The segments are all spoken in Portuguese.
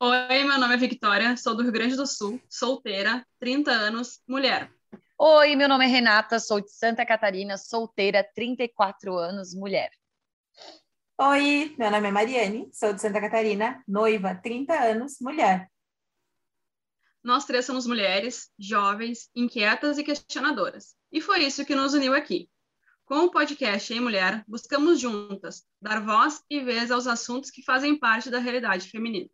Oi, meu nome é Victoria, sou do Rio Grande do Sul, solteira, 30 anos, mulher. Oi, meu nome é Renata, sou de Santa Catarina, solteira, 34 anos, mulher. Oi, meu nome é Mariane, sou de Santa Catarina, noiva, 30 anos, mulher. Nós três somos mulheres, jovens, inquietas e questionadoras. E foi isso que nos uniu aqui. Com o podcast Em Mulher, buscamos juntas dar voz e vez aos assuntos que fazem parte da realidade feminina.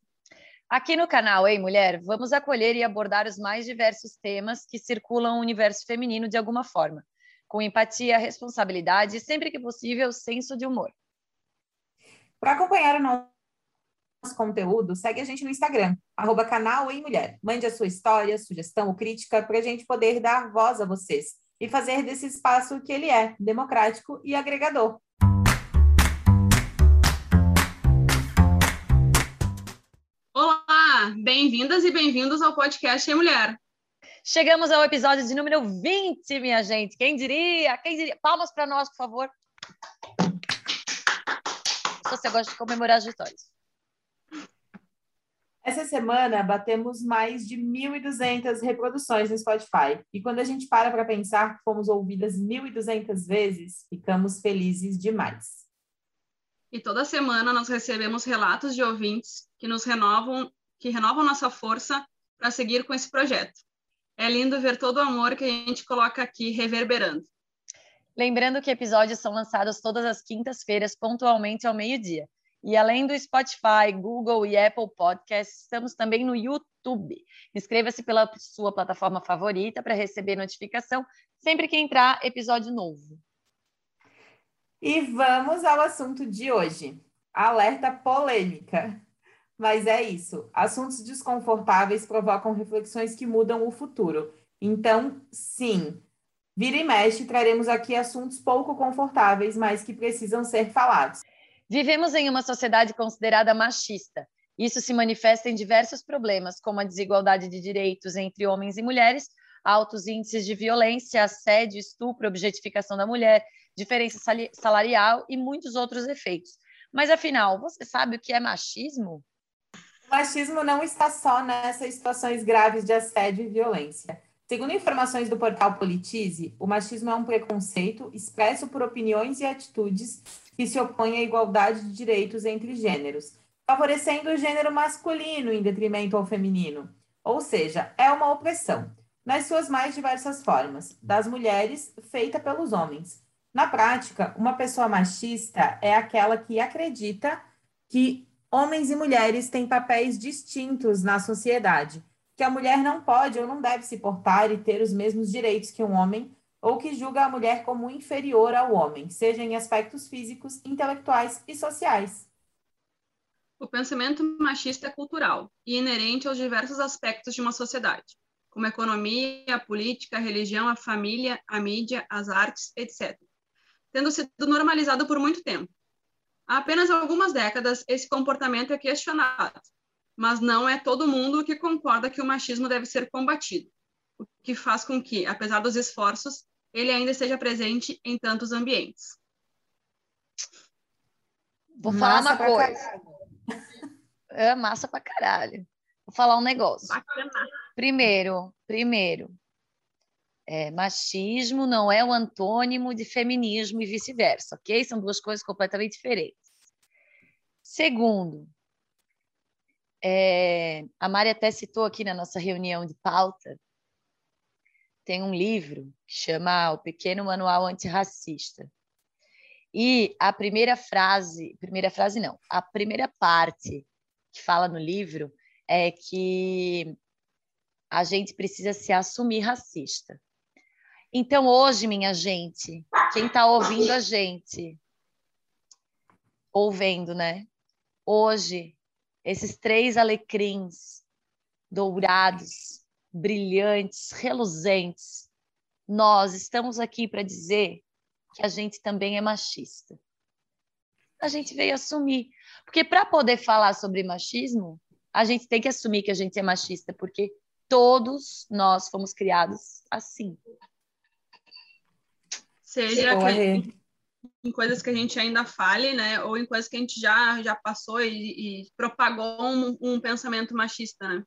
Aqui no canal Ei Mulher, vamos acolher e abordar os mais diversos temas que circulam o universo feminino de alguma forma, com empatia, responsabilidade e, sempre que possível, senso de humor. Para acompanhar o nosso conteúdo, segue a gente no Instagram, arroba canal Ei Mulher. Mande a sua história, sugestão ou crítica para a gente poder dar voz a vocês e fazer desse espaço que ele é, democrático e agregador. Olá, bem-vindas e bem-vindos ao podcast Em Mulher. Chegamos ao episódio de número 20, minha gente. Quem diria? Quem diria? Palmas para nós, por favor. Se você gosta de comemorar as vitórias. Essa semana batemos mais de 1.200 reproduções no Spotify. E quando a gente para para pensar que fomos ouvidas 1.200 vezes, ficamos felizes demais. E toda semana nós recebemos relatos de ouvintes que nos renovam, que renovam nossa força para seguir com esse projeto. É lindo ver todo o amor que a gente coloca aqui reverberando. Lembrando que episódios são lançados todas as quintas-feiras, pontualmente ao meio-dia. E além do Spotify, Google e Apple Podcasts, estamos também no YouTube. Inscreva-se pela sua plataforma favorita para receber notificação sempre que entrar episódio novo. E vamos ao assunto de hoje. Alerta polêmica. Mas é isso. Assuntos desconfortáveis provocam reflexões que mudam o futuro. Então, sim, vira e mexe, traremos aqui assuntos pouco confortáveis, mas que precisam ser falados. Vivemos em uma sociedade considerada machista. Isso se manifesta em diversos problemas, como a desigualdade de direitos entre homens e mulheres, altos índices de violência, assédio, estupro, objetificação da mulher, diferença salarial e muitos outros efeitos. Mas afinal, você sabe o que é machismo? Machismo não está só nessas situações graves de assédio e violência. Segundo informações do portal Politize, o machismo é um preconceito expresso por opiniões e atitudes que se opõem à igualdade de direitos entre gêneros, favorecendo o gênero masculino em detrimento ao feminino. Ou seja, é uma opressão, nas suas mais diversas formas, das mulheres feita pelos homens, na prática, uma pessoa machista é aquela que acredita que homens e mulheres têm papéis distintos na sociedade, que a mulher não pode ou não deve se portar e ter os mesmos direitos que um homem, ou que julga a mulher como inferior ao homem, seja em aspectos físicos, intelectuais e sociais. O pensamento machista é cultural e inerente aos diversos aspectos de uma sociedade, como a economia, a política, a religião, a família, a mídia, as artes, etc tendo sido normalizado por muito tempo. Há apenas algumas décadas, esse comportamento é questionado, mas não é todo mundo que concorda que o machismo deve ser combatido, o que faz com que, apesar dos esforços, ele ainda esteja presente em tantos ambientes. Vou falar massa uma coisa. É massa pra caralho. Vou falar um negócio. Bacana. Primeiro, primeiro, é, machismo não é o antônimo de feminismo e vice-versa, ok? São duas coisas completamente diferentes. Segundo, é, a Mari até citou aqui na nossa reunião de pauta, tem um livro que chama O Pequeno Manual Antirracista. E a primeira frase, primeira frase não, a primeira parte que fala no livro é que a gente precisa se assumir racista. Então, hoje, minha gente, quem está ouvindo a gente, ouvendo, né? Hoje, esses três alecrins dourados, brilhantes, reluzentes, nós estamos aqui para dizer que a gente também é machista. A gente veio assumir. Porque para poder falar sobre machismo, a gente tem que assumir que a gente é machista, porque todos nós fomos criados assim. Seja, quem, em coisas que a gente ainda fale, né? Ou em coisas que a gente já, já passou e, e propagou um, um, pensamento machista, né?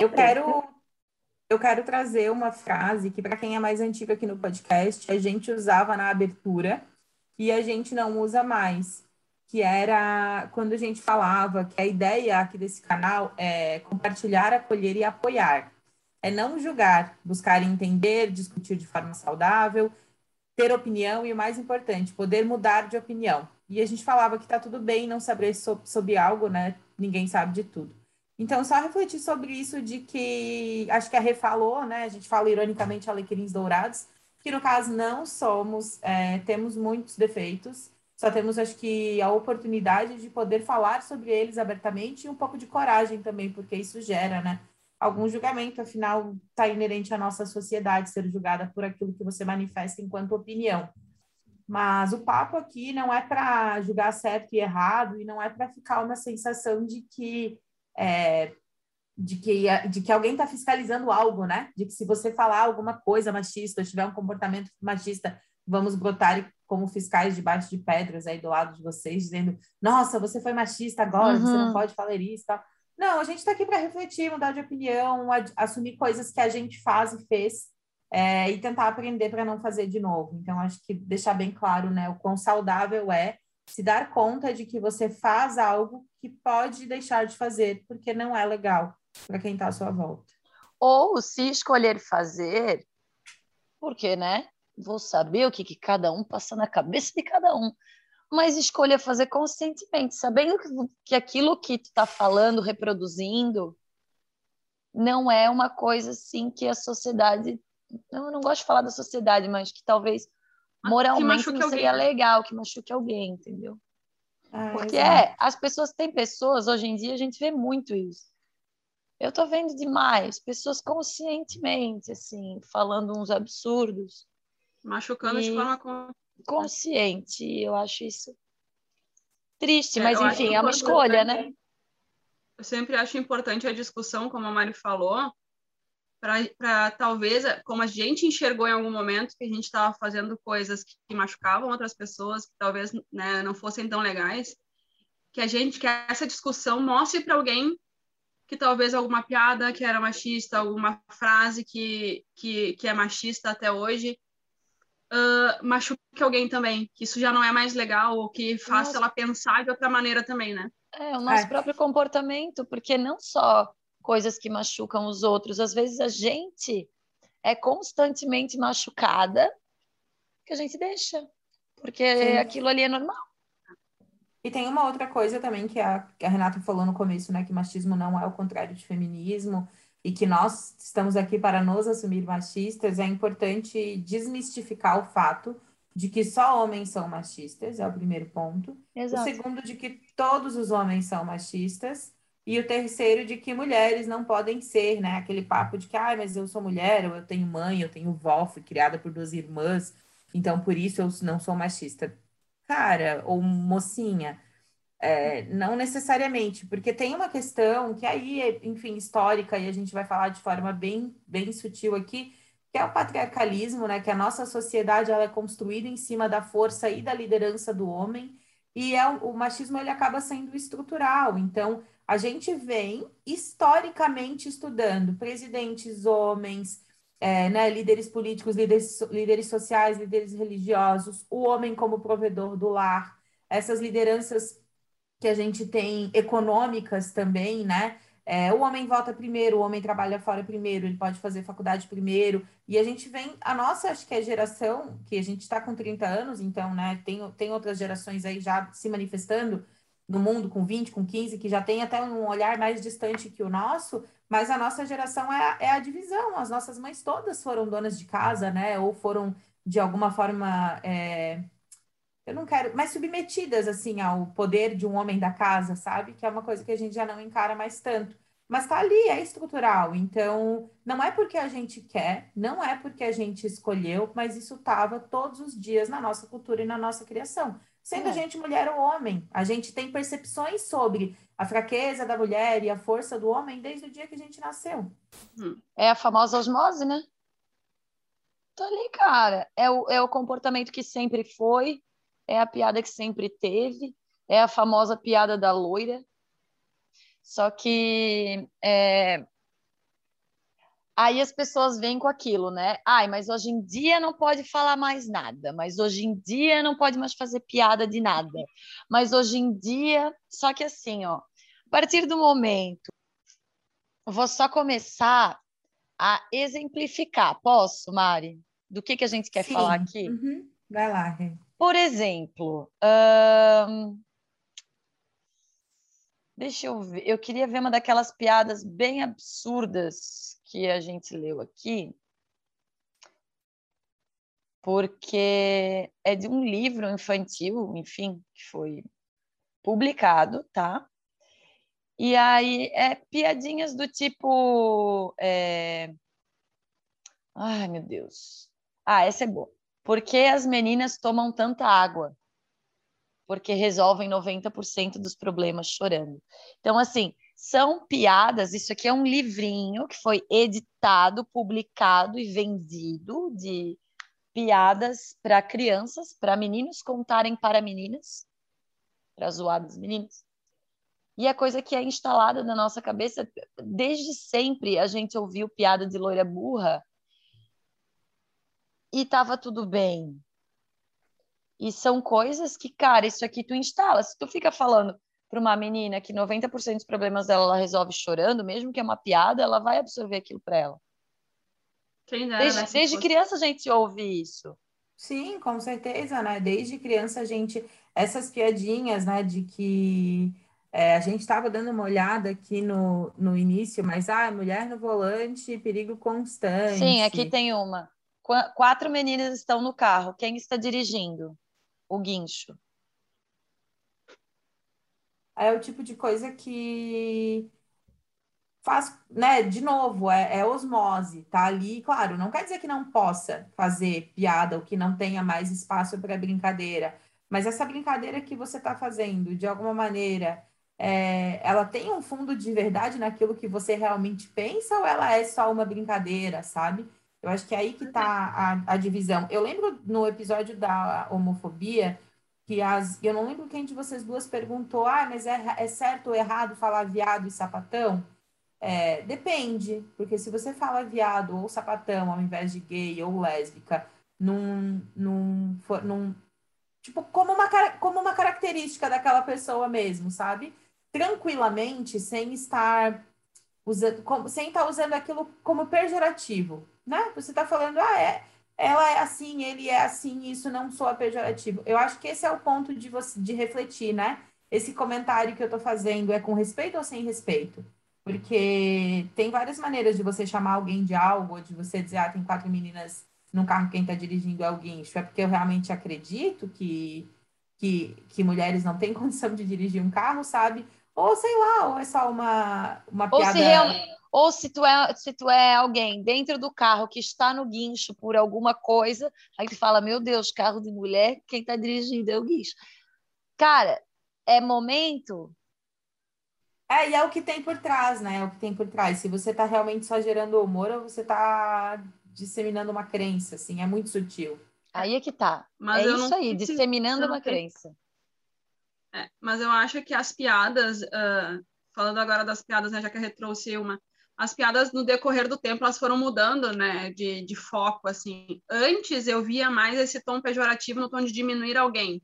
Eu quero, eu quero trazer uma frase que, para quem é mais antigo aqui no podcast, a gente usava na abertura e a gente não usa mais. Que era quando a gente falava que a ideia aqui desse canal é compartilhar, acolher e apoiar. É não julgar, buscar entender, discutir de forma saudável ter opinião e o mais importante, poder mudar de opinião. E a gente falava que tá tudo bem não saber sobre, algo, né? Ninguém sabe de tudo. Então, só refletir sobre isso de que acho que a Rê falou, né? A gente fala ironicamente alecrins dourados, que no caso não somos, é, temos muitos defeitos, só temos, acho que, a oportunidade de poder falar sobre eles abertamente e um pouco de coragem também, porque isso gera, né? Algum julgamento, afinal, está inerente à nossa sociedade ser julgada por aquilo que você manifesta enquanto opinião. Mas o papo aqui não é para julgar certo e errado, e não é para ficar uma sensação de que, é, de que, de que alguém está fiscalizando algo, né? De que se você falar alguma coisa machista, tiver um comportamento machista, vamos brotar como fiscais debaixo de pedras aí do lado de vocês, dizendo: nossa, você foi machista agora, uhum. você não pode falar isso. Tal. Não, a gente está aqui para refletir, mudar de opinião, assumir coisas que a gente faz e fez é, e tentar aprender para não fazer de novo. Então, acho que deixar bem claro né, o quão saudável é se dar conta de que você faz algo que pode deixar de fazer, porque não é legal para quem está à sua volta. Ou se escolher fazer, porque, né? Vou saber o que, que cada um passa na cabeça de cada um mas escolha fazer conscientemente, sabendo que, que aquilo que tu está falando, reproduzindo, não é uma coisa assim que a sociedade. Eu não gosto de falar da sociedade, mas que talvez moralmente não seria alguém. legal que machuque alguém, entendeu? Ah, Porque é, as pessoas têm pessoas, hoje em dia a gente vê muito isso. Eu tô vendo demais, pessoas conscientemente, assim, falando uns absurdos. Machucando e... de forma consciente. Eu acho isso triste, é, mas enfim, é uma escolha, né? Eu sempre acho importante a discussão, como a Mari falou, para talvez, como a gente enxergou em algum momento que a gente estava fazendo coisas que, machucavam outras pessoas, que talvez né, não fossem tão legais, que a gente, que essa discussão mostre para alguém que talvez alguma piada que era machista, alguma frase que, que, que é machista até hoje, uh, machuque alguém também, que isso já não é mais legal, ou que faça nosso... ela pensar de outra maneira também, né? É, o nosso é. próprio comportamento, porque não só coisas que machucam os outros, às vezes a gente é constantemente machucada que a gente deixa, porque Sim. aquilo ali é normal. E tem uma outra coisa também que a, que a Renata falou no começo, né? Que machismo não é o contrário de feminismo e que nós estamos aqui para nos assumir machistas, é importante desmistificar o fato de que só homens são machistas, é o primeiro ponto. Exato. O segundo, de que todos os homens são machistas. E o terceiro, de que mulheres não podem ser, né? Aquele papo de que, ah, mas eu sou mulher, ou eu tenho mãe, eu tenho vó, fui criada por duas irmãs, então por isso eu não sou machista. Cara, ou mocinha, é, não necessariamente, porque tem uma questão que aí, enfim, histórica, e a gente vai falar de forma bem, bem sutil aqui, que é o patriarcalismo, né? Que a nossa sociedade ela é construída em cima da força e da liderança do homem, e é, o machismo ele acaba sendo estrutural. Então, a gente vem historicamente estudando presidentes homens, é, né, líderes políticos, líderes, líderes sociais, líderes religiosos, o homem como provedor do lar, essas lideranças que a gente tem econômicas também, né? É, o homem volta primeiro, o homem trabalha fora primeiro, ele pode fazer faculdade primeiro. E a gente vem, a nossa, acho que é geração, que a gente está com 30 anos, então, né, tem, tem outras gerações aí já se manifestando no mundo com 20, com 15, que já tem até um olhar mais distante que o nosso, mas a nossa geração é, é a divisão. As nossas mães todas foram donas de casa, né, ou foram de alguma forma. É, eu não quero, mais submetidas assim ao poder de um homem da casa, sabe? Que é uma coisa que a gente já não encara mais tanto. Mas tá ali, é estrutural. Então, não é porque a gente quer, não é porque a gente escolheu, mas isso tava todos os dias na nossa cultura e na nossa criação. Sendo é. a gente mulher ou homem, a gente tem percepções sobre a fraqueza da mulher e a força do homem desde o dia que a gente nasceu. É a famosa osmose, né? Tô ali, cara. É o, é o comportamento que sempre foi, é a piada que sempre teve, é a famosa piada da loira. Só que é... aí as pessoas vêm com aquilo, né? Ai, mas hoje em dia não pode falar mais nada, mas hoje em dia não pode mais fazer piada de nada. Mas hoje em dia, só que assim, ó, a partir do momento, vou só começar a exemplificar. Posso, Mari? Do que, que a gente quer Sim. falar aqui? Uhum. Vai lá, Rê. Por exemplo, hum, deixa eu ver. Eu queria ver uma daquelas piadas bem absurdas que a gente leu aqui, porque é de um livro infantil, enfim, que foi publicado, tá? E aí é piadinhas do tipo. é, Ai, meu Deus. Ah, essa é boa. Por que as meninas tomam tanta água? Porque resolvem 90% dos problemas chorando. Então, assim, são piadas. Isso aqui é um livrinho que foi editado, publicado e vendido de piadas para crianças, para meninos contarem para meninas, para zoadas meninas. E é coisa que é instalada na nossa cabeça desde sempre. A gente ouviu piada de loira burra e tava tudo bem. E são coisas que, cara, isso aqui tu instala. Se tu fica falando para uma menina que 90% dos problemas dela ela resolve chorando, mesmo que é uma piada, ela vai absorver aquilo para ela. Quem dera, Desde, né, desde fosse. criança a gente ouve isso. Sim, com certeza, né? Desde criança a gente, essas piadinhas, né, de que é, a gente estava dando uma olhada aqui no, no início, mas ah, mulher no volante, perigo constante. Sim, aqui tem uma. Qua- Quatro meninas estão no carro. Quem está dirigindo? O guincho. É o tipo de coisa que faz, né, de novo, é, é osmose, tá ali, claro, não quer dizer que não possa fazer piada ou que não tenha mais espaço para brincadeira, mas essa brincadeira que você está fazendo, de alguma maneira, é, ela tem um fundo de verdade naquilo que você realmente pensa ou ela é só uma brincadeira, sabe? Eu acho que é aí que tá a, a divisão. Eu lembro no episódio da homofobia que as, eu não lembro quem de vocês duas perguntou, ah, mas é, é certo ou errado falar viado e sapatão? É, depende, porque se você fala viado ou sapatão ao invés de gay ou lésbica, num, num, num tipo, como uma, como uma característica daquela pessoa mesmo, sabe? Tranquilamente, sem estar usando, como- sem estar usando aquilo como pejorativo, né? Você está falando, ah, é, ela é assim, ele é assim, isso não soa pejorativo. Eu acho que esse é o ponto de você de refletir, né? Esse comentário que eu estou fazendo é com respeito ou sem respeito? Porque tem várias maneiras de você chamar alguém de algo, de você dizer, ah, tem quatro meninas num carro, quem está dirigindo é o guincho. É porque eu realmente acredito que, que, que mulheres não têm condição de dirigir um carro, sabe? Ou sei lá, ou é só uma, uma Ou piada. se, real- ou se, tu é, se tu é alguém dentro do carro que está no guincho por alguma coisa, aí tu fala, meu Deus, carro de mulher, quem está dirigindo é o guincho. Cara, é momento. É, e é o que tem por trás, né? É o que tem por trás. Se você tá realmente só gerando humor ou você tá disseminando uma crença, assim, é muito sutil. Aí é que tá. Mas é isso aí, disseminando uma crença. É, mas eu acho que as piadas, ah, falando agora das piadas, né, já que a Rê trouxe uma, as piadas no decorrer do tempo elas foram mudando, né, de, de foco, assim. Antes eu via mais esse tom pejorativo no tom de diminuir alguém.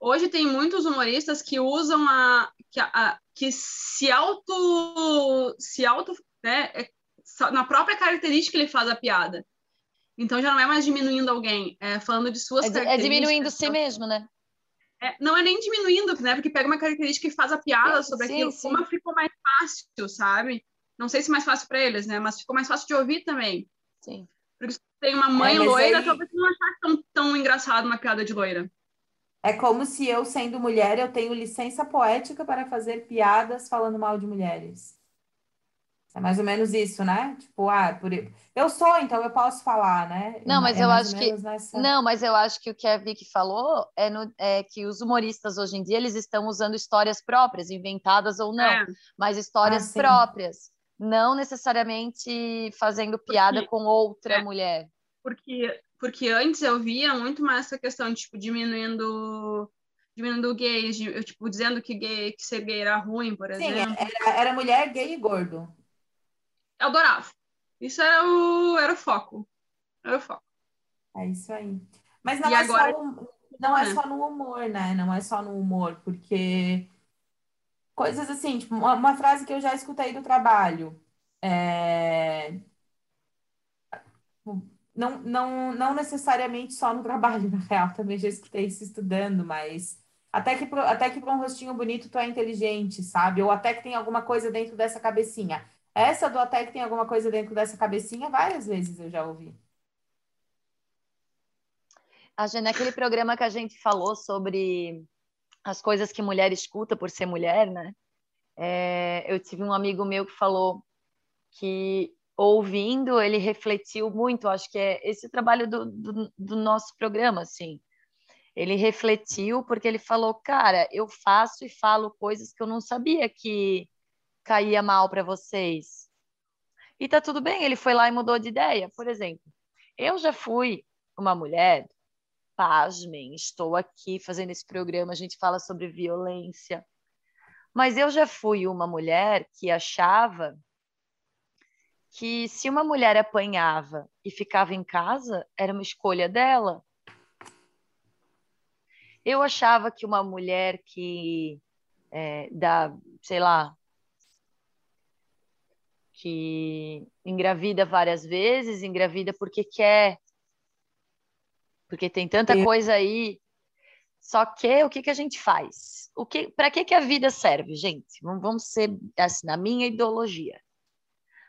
Hoje tem muitos humoristas que usam a que, a- que se auto se auto, né, é, na própria característica ele faz a piada. Então já não é mais diminuindo alguém, é falando de suas É, é características. diminuindo si mesmo, né? É, não é nem diminuindo, né? Porque pega uma característica e faz a piada Sim, sobre sim, aquilo. sim. Uma ficou mais fácil, sabe? Não sei se mais fácil para eles, né? Mas ficou mais fácil de ouvir também. Sim. Porque se tem uma mãe É, loira, aí- talvez não achasse tão, tão engraçado uma piada de loira. É como se eu, sendo mulher, eu tenho licença poética para fazer piadas falando mal de mulheres. É mais ou menos isso, né? Tipo, ah, por... eu sou, então eu posso falar, né? Não, mas É eu acho que- nessa- Não, mas eu acho que o que a Vicky falou é, no- é que os humoristas hoje em dia eles estão usando histórias próprias, inventadas ou não, É, mas histórias Ah, próprias, não necessariamente fazendo piada Porque- com outra é. mulher. Porque, porque antes eu via muito mais essa questão de, tipo, diminuindo diminuindo gays, de, tipo, dizendo que gay, que ser gay era ruim, por exemplo. Sim, era, era mulher gay e gordo. Eu adorava. Isso era o, era o foco. Era o foco. É isso aí. Mas não, é, agora... só, não é. é só no humor, né? Não é só no humor, porque coisas assim, tipo, uma, uma frase que eu já escutei do trabalho. É... Não, não, não necessariamente só no trabalho, na real, também já escutei isso estudando, mas até que, até que para um rostinho bonito tu é inteligente, sabe? Ou até que tem alguma coisa dentro dessa cabecinha. Essa do até que tem alguma coisa dentro dessa cabecinha, várias vezes eu já ouvi. A gente, naquele programa que a gente falou sobre as coisas que mulher escuta por ser mulher, né? É, eu tive um amigo meu que falou que ouvindo ele refletiu muito. Acho que é esse o trabalho do, do, do nosso programa, assim. Ele refletiu porque ele falou, cara, eu faço e falo coisas que eu não sabia que caía mal para vocês. E tá tudo bem, ele foi lá e mudou de ideia. Por exemplo, eu já fui uma mulher, pasmem, estou aqui fazendo esse programa, a gente fala sobre violência. Mas eu já fui uma mulher que achava que se uma mulher apanhava e ficava em casa, era uma escolha dela. Eu achava que uma mulher que é, sei lá, que engravida várias vezes, engravida porque quer, porque tem tanta coisa aí. Só que o que, que a gente faz? O que, para que, que a vida serve, gente? Vamos ser assim, na minha ideologia.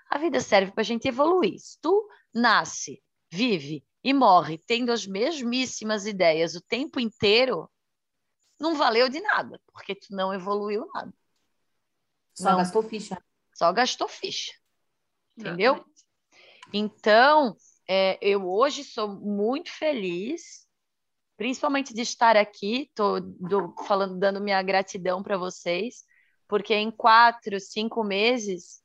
A vida serve para a gente evoluir. Se tu nasce, vive e morre tendo as mesmíssimas ideias o tempo inteiro, não valeu de nada, porque tu não evoluiu nada. Só não, gastou ficha. Só gastou ficha. Entendeu? Exatamente. Então, é, eu hoje sou muito feliz, principalmente de estar aqui, estou falando, dando minha gratidão para vocês, porque em quatro, cinco meses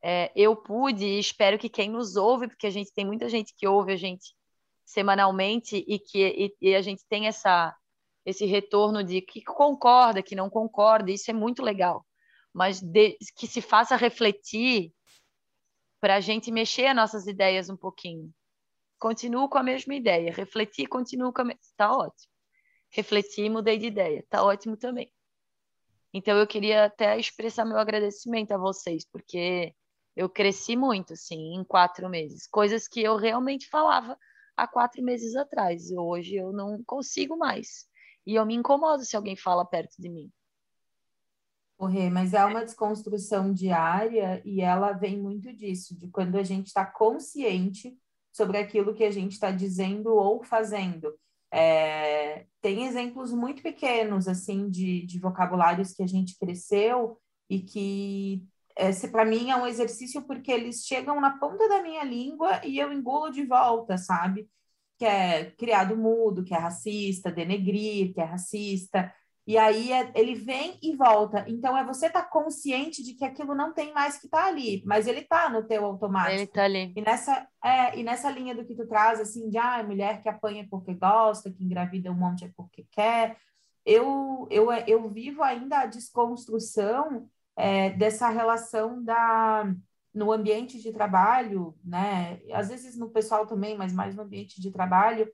é, eu pude, e espero que quem nos ouve, porque a gente tem muita gente que ouve a gente semanalmente e que e, e a gente tem essa esse retorno de que concorda, que não concorda, isso é muito legal, mas de, que se faça refletir para a gente mexer as nossas ideias um pouquinho. Continuo com a mesma ideia, refletir, continuo com a mesma. Está ótimo. Refletir, mudei de ideia, está ótimo também. Então eu queria até expressar meu agradecimento a vocês, porque eu cresci muito, assim, em quatro meses. Coisas que eu realmente falava há quatro meses atrás. Hoje eu não consigo mais. E eu me incomodo se alguém fala perto de mim. Rê, mas é uma desconstrução diária e ela vem muito disso, de quando a gente está consciente sobre aquilo que a gente está dizendo ou fazendo. É, tem exemplos muito pequenos, assim, de, de vocabulários que a gente cresceu e que esse para mim é um exercício porque eles chegam na ponta da minha língua e eu engulo de volta, sabe? Que é criado mudo, que é racista, denegrir, que é racista. E aí é, ele vem e volta. Então é você estar tá consciente de que aquilo não tem mais que estar tá ali, mas ele está no teu automático. Ele está ali. E nessa, é, e nessa linha do que tu traz, assim, de ah, mulher que apanha porque gosta, que engravida um monte é porque quer. Eu, eu, eu vivo ainda a desconstrução é, dessa relação da no ambiente de trabalho, né? Às vezes no pessoal também, mas mais no ambiente de trabalho,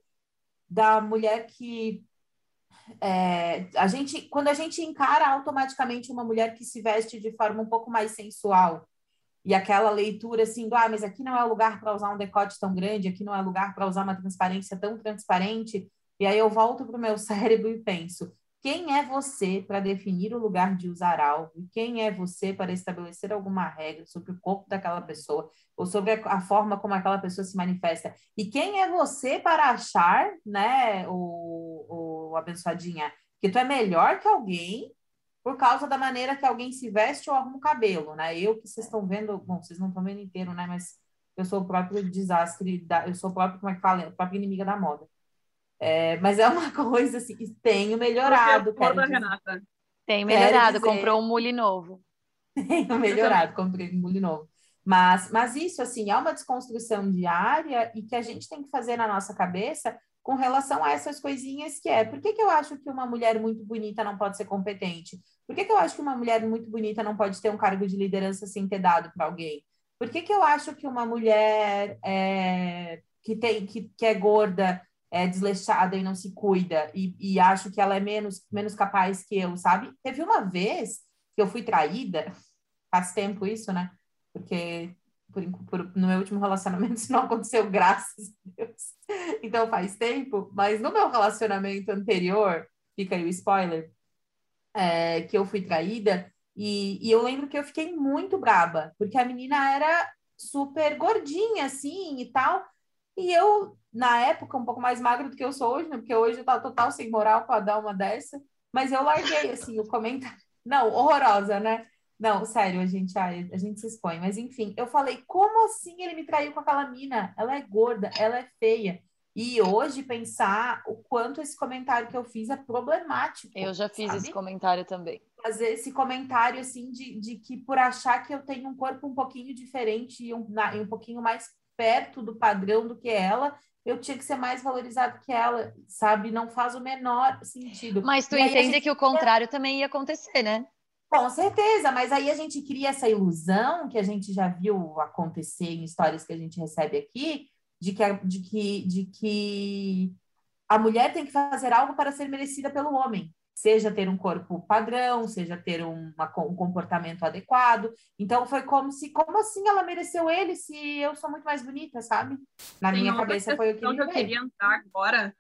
da mulher que é, a gente, quando a gente encara automaticamente uma mulher que se veste de forma um pouco mais sensual e aquela leitura assim, do, ah, mas aqui não é lugar para usar um decote tão grande, aqui não é lugar para usar uma transparência tão transparente, e aí eu volto para o meu cérebro e penso, quem é você para definir o lugar de usar algo? Quem é você para estabelecer alguma regra sobre o corpo daquela pessoa ou sobre a forma como aquela pessoa se manifesta? E quem é você para achar, né, o, o abençoadinha, que tu é melhor que alguém por causa da maneira que alguém se veste ou arruma o cabelo, né? Eu que vocês estão vendo, bom, vocês não estão vendo inteiro, né? Mas eu sou o próprio desastre, da, eu sou o próprio, como é que fala? A própria inimiga da moda. É, mas é uma coisa assim, que tenho melhorado. Quero Renata. Tem melhorado, comprou um mule novo. Tenho melhorado, comprei um mule novo. Mas, mas isso, assim, é uma desconstrução diária e que a gente tem que fazer na nossa cabeça com relação a essas coisinhas que é, por que, que eu acho que uma mulher muito bonita não pode ser competente? Por que, que eu acho que uma mulher muito bonita não pode ter um cargo de liderança sem ter dado para alguém? Por que, que eu acho que uma mulher é, que, tem, que, que é gorda, é desleixada e não se cuida, e, e acho que ela é menos, menos capaz que eu, sabe? Teve uma vez que eu fui traída, faz tempo isso, né? Porque por, por, no meu último relacionamento isso não aconteceu, graças a Deus. Então faz tempo, mas no meu relacionamento anterior, fica aí o spoiler, é, que eu fui traída, e, e eu lembro que eu fiquei muito braba, porque a menina era super gordinha, assim, e tal, e eu, na época, um pouco mais magra do que eu sou hoje, né? Porque hoje eu tava total sem moral para dar uma dessa, mas eu larguei, assim, o comentário. Não, horrorosa, né? Não, sério, a gente, a, a gente se expõe. Mas enfim, eu falei, como assim ele me traiu com aquela mina? Ela é gorda, ela é feia. E hoje pensar o quanto esse comentário que eu fiz é problemático. Eu já fiz sabe? esse comentário também. Fazer esse comentário assim de, de que por achar que eu tenho um corpo um pouquinho diferente e um, um pouquinho mais perto do padrão do que ela, eu tinha que ser mais valorizado que ela, sabe? Não faz o menor sentido. Mas tu e entende gente... que o contrário também ia acontecer, né? Com certeza, mas aí a gente cria essa ilusão que a gente já viu acontecer em histórias que a gente recebe aqui, de que, de que, de que a mulher tem que fazer algo para ser merecida pelo homem, seja ter um corpo padrão, seja ter uma, um comportamento adequado. Então foi como se, como assim ela mereceu ele se eu sou muito mais bonita, sabe? Na Tem minha cabeça foi o que, que eu queria entrar agora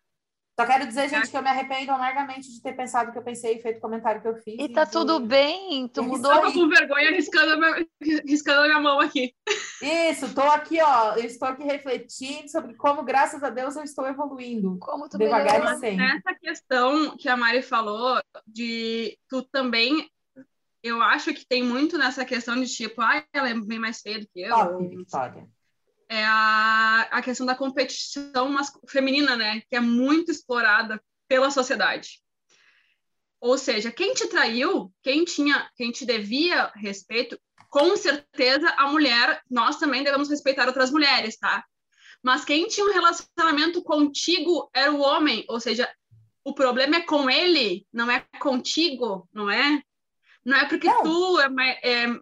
só quero dizer, gente, que eu me arrependo amargamente de ter pensado o que eu pensei e feito o comentário que eu fiz. E tá e tudo bem, tu mudou. Eu tô com vergonha riscando a, minha, riscando a minha mão aqui. Isso, tô aqui, ó, eu estou aqui refletindo sobre como, graças a Deus, eu estou evoluindo. Como tu devagar e sempre. Nessa questão que a Mari falou, de tu também eu acho que tem muito nessa questão de tipo, ah, ela é bem mais feia do que eu. Top, Vitória é a, a questão da competição feminina, né? Que é muito explorada pela sociedade. Ou seja, quem te traiu, quem tinha, quem te devia respeito, com certeza a mulher, nós também devemos respeitar outras mulheres, tá? Mas quem tinha um relacionamento contigo era o homem, ou seja, o problema é com ele, não é contigo, não é? Não é porque não. tu é, é,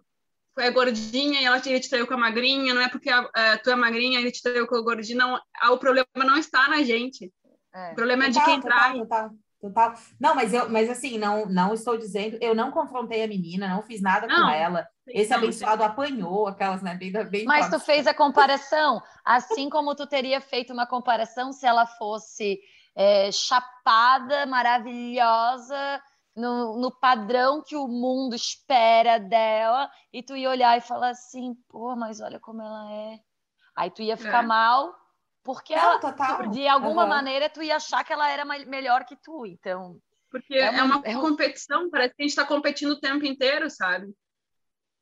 é gordinha e ela te, te traiu com a magrinha, não é porque a, a, tu é magrinha e ele te traiu com a gordinha, não, a, o problema não está na gente. É. O problema é de quem total, trai. Total, total. Não, mas eu, mas assim, não, não estou dizendo, eu não confrontei a menina, não fiz nada não, com ela. Esse não, abençoado sim. apanhou aquelas, né, bem, bem Mas tu fez a comparação, assim como tu teria feito uma comparação se ela fosse é, chapada, maravilhosa, no, no, padrão que o mundo espera dela, e tu ia olhar e falar assim, pô, mas olha como ela é. Aí tu ia ficar é. mal, porque Não, ela, total. de alguma uhum. maneira tu ia achar que ela era melhor que tu, então... Porque é uma, é uma é competição, parece que a gente está competindo o tempo inteiro, sabe?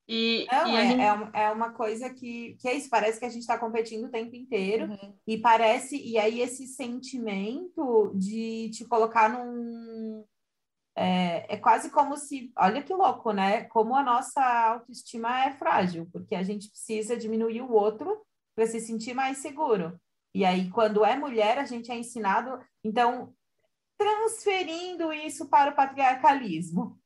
E, Não, e é, gente... é, é, uma coisa que, que é isso, parece que a gente está competindo o tempo inteiro, uhum. e parece, e aí esse sentimento de te colocar num, é, é, quase como se, olha que louco, né? Como a nossa autoestima é frágil, porque a gente precisa diminuir o outro para se sentir mais seguro. E aí, quando é mulher, a gente é ensinado, então, transferindo isso para o patriarcalismo.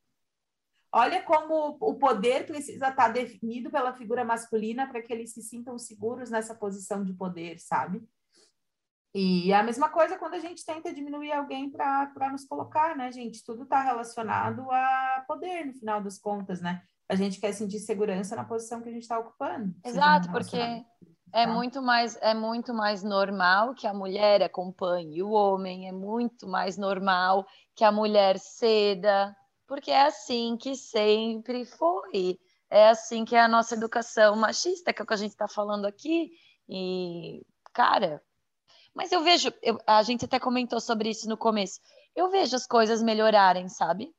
Olha como o poder precisa estar definido pela figura masculina para que eles se sintam seguros nessa posição de poder, sabe? E a mesma coisa quando a gente tenta diminuir alguém para nos colocar, né, gente? Tudo está relacionado a poder, no final das contas, né? A gente quer sentir segurança na posição que a gente está ocupando. Exato, porque é muito mais é muito mais normal que a mulher acompanhe o homem, é muito mais normal que a mulher ceda, porque é assim que sempre foi. É assim que é a nossa educação machista, que é o que a gente está falando aqui. E, cara, mas eu vejo, eu, a gente até comentou sobre isso no começo. Eu vejo as coisas melhorarem, sabe?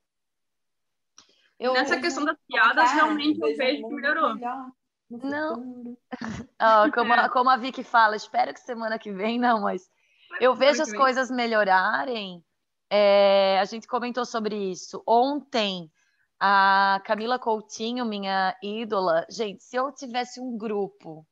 Eu, Nessa eu, questão das piadas, realmente eu vejo que melhorou. Não. oh, como, a, como a Vicky fala, espero que semana que vem, não, mas eu vejo as coisas melhorarem. É, a gente comentou sobre isso. Ontem, A Camila Coutinho, minha ídola. Gente, se eu tivesse um grupo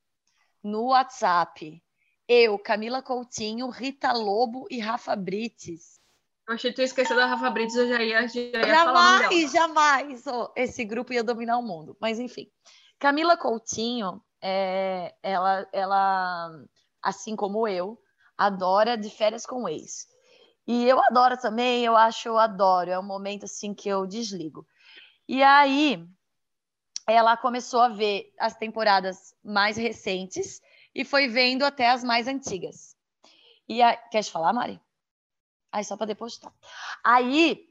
no WhatsApp, eu, Camila Coutinho, Rita Lobo e Rafa Brites. Eu achei que tu ia esquecer da Rafa Brites, eu já ia, já ia jamais, Jamais, oh, esse grupo ia dominar o mundo. Mas, enfim. Camila Coutinho, é, ela, ela, assim como eu, adora de férias com o ex. E eu adoro também, eu acho, eu adoro. É um momento, assim, que eu desligo. E aí, ela começou a ver as temporadas mais recentes e foi vendo até as mais antigas. E a... Quer falar, Mari? Aí só para depois tá. Aí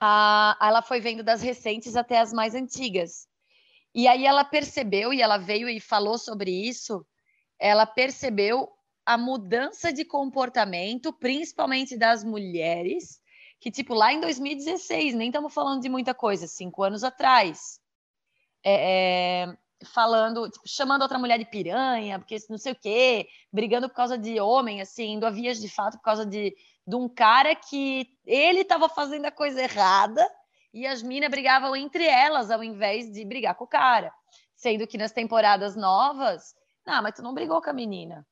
a... ela foi vendo das recentes até as mais antigas. E aí ela percebeu, e ela veio e falou sobre isso, ela percebeu a mudança de comportamento, principalmente das mulheres, que, tipo, lá em 2016, nem estamos falando de muita coisa, cinco anos atrás, é, é, falando, tipo, chamando outra mulher de piranha, porque não sei o quê, brigando por causa de homem, assim, indo a vias de fato por causa de, de um cara que ele estava fazendo a coisa errada e as minas brigavam entre elas ao invés de brigar com o cara. Sendo que nas temporadas novas, não, mas tu não brigou com a menina.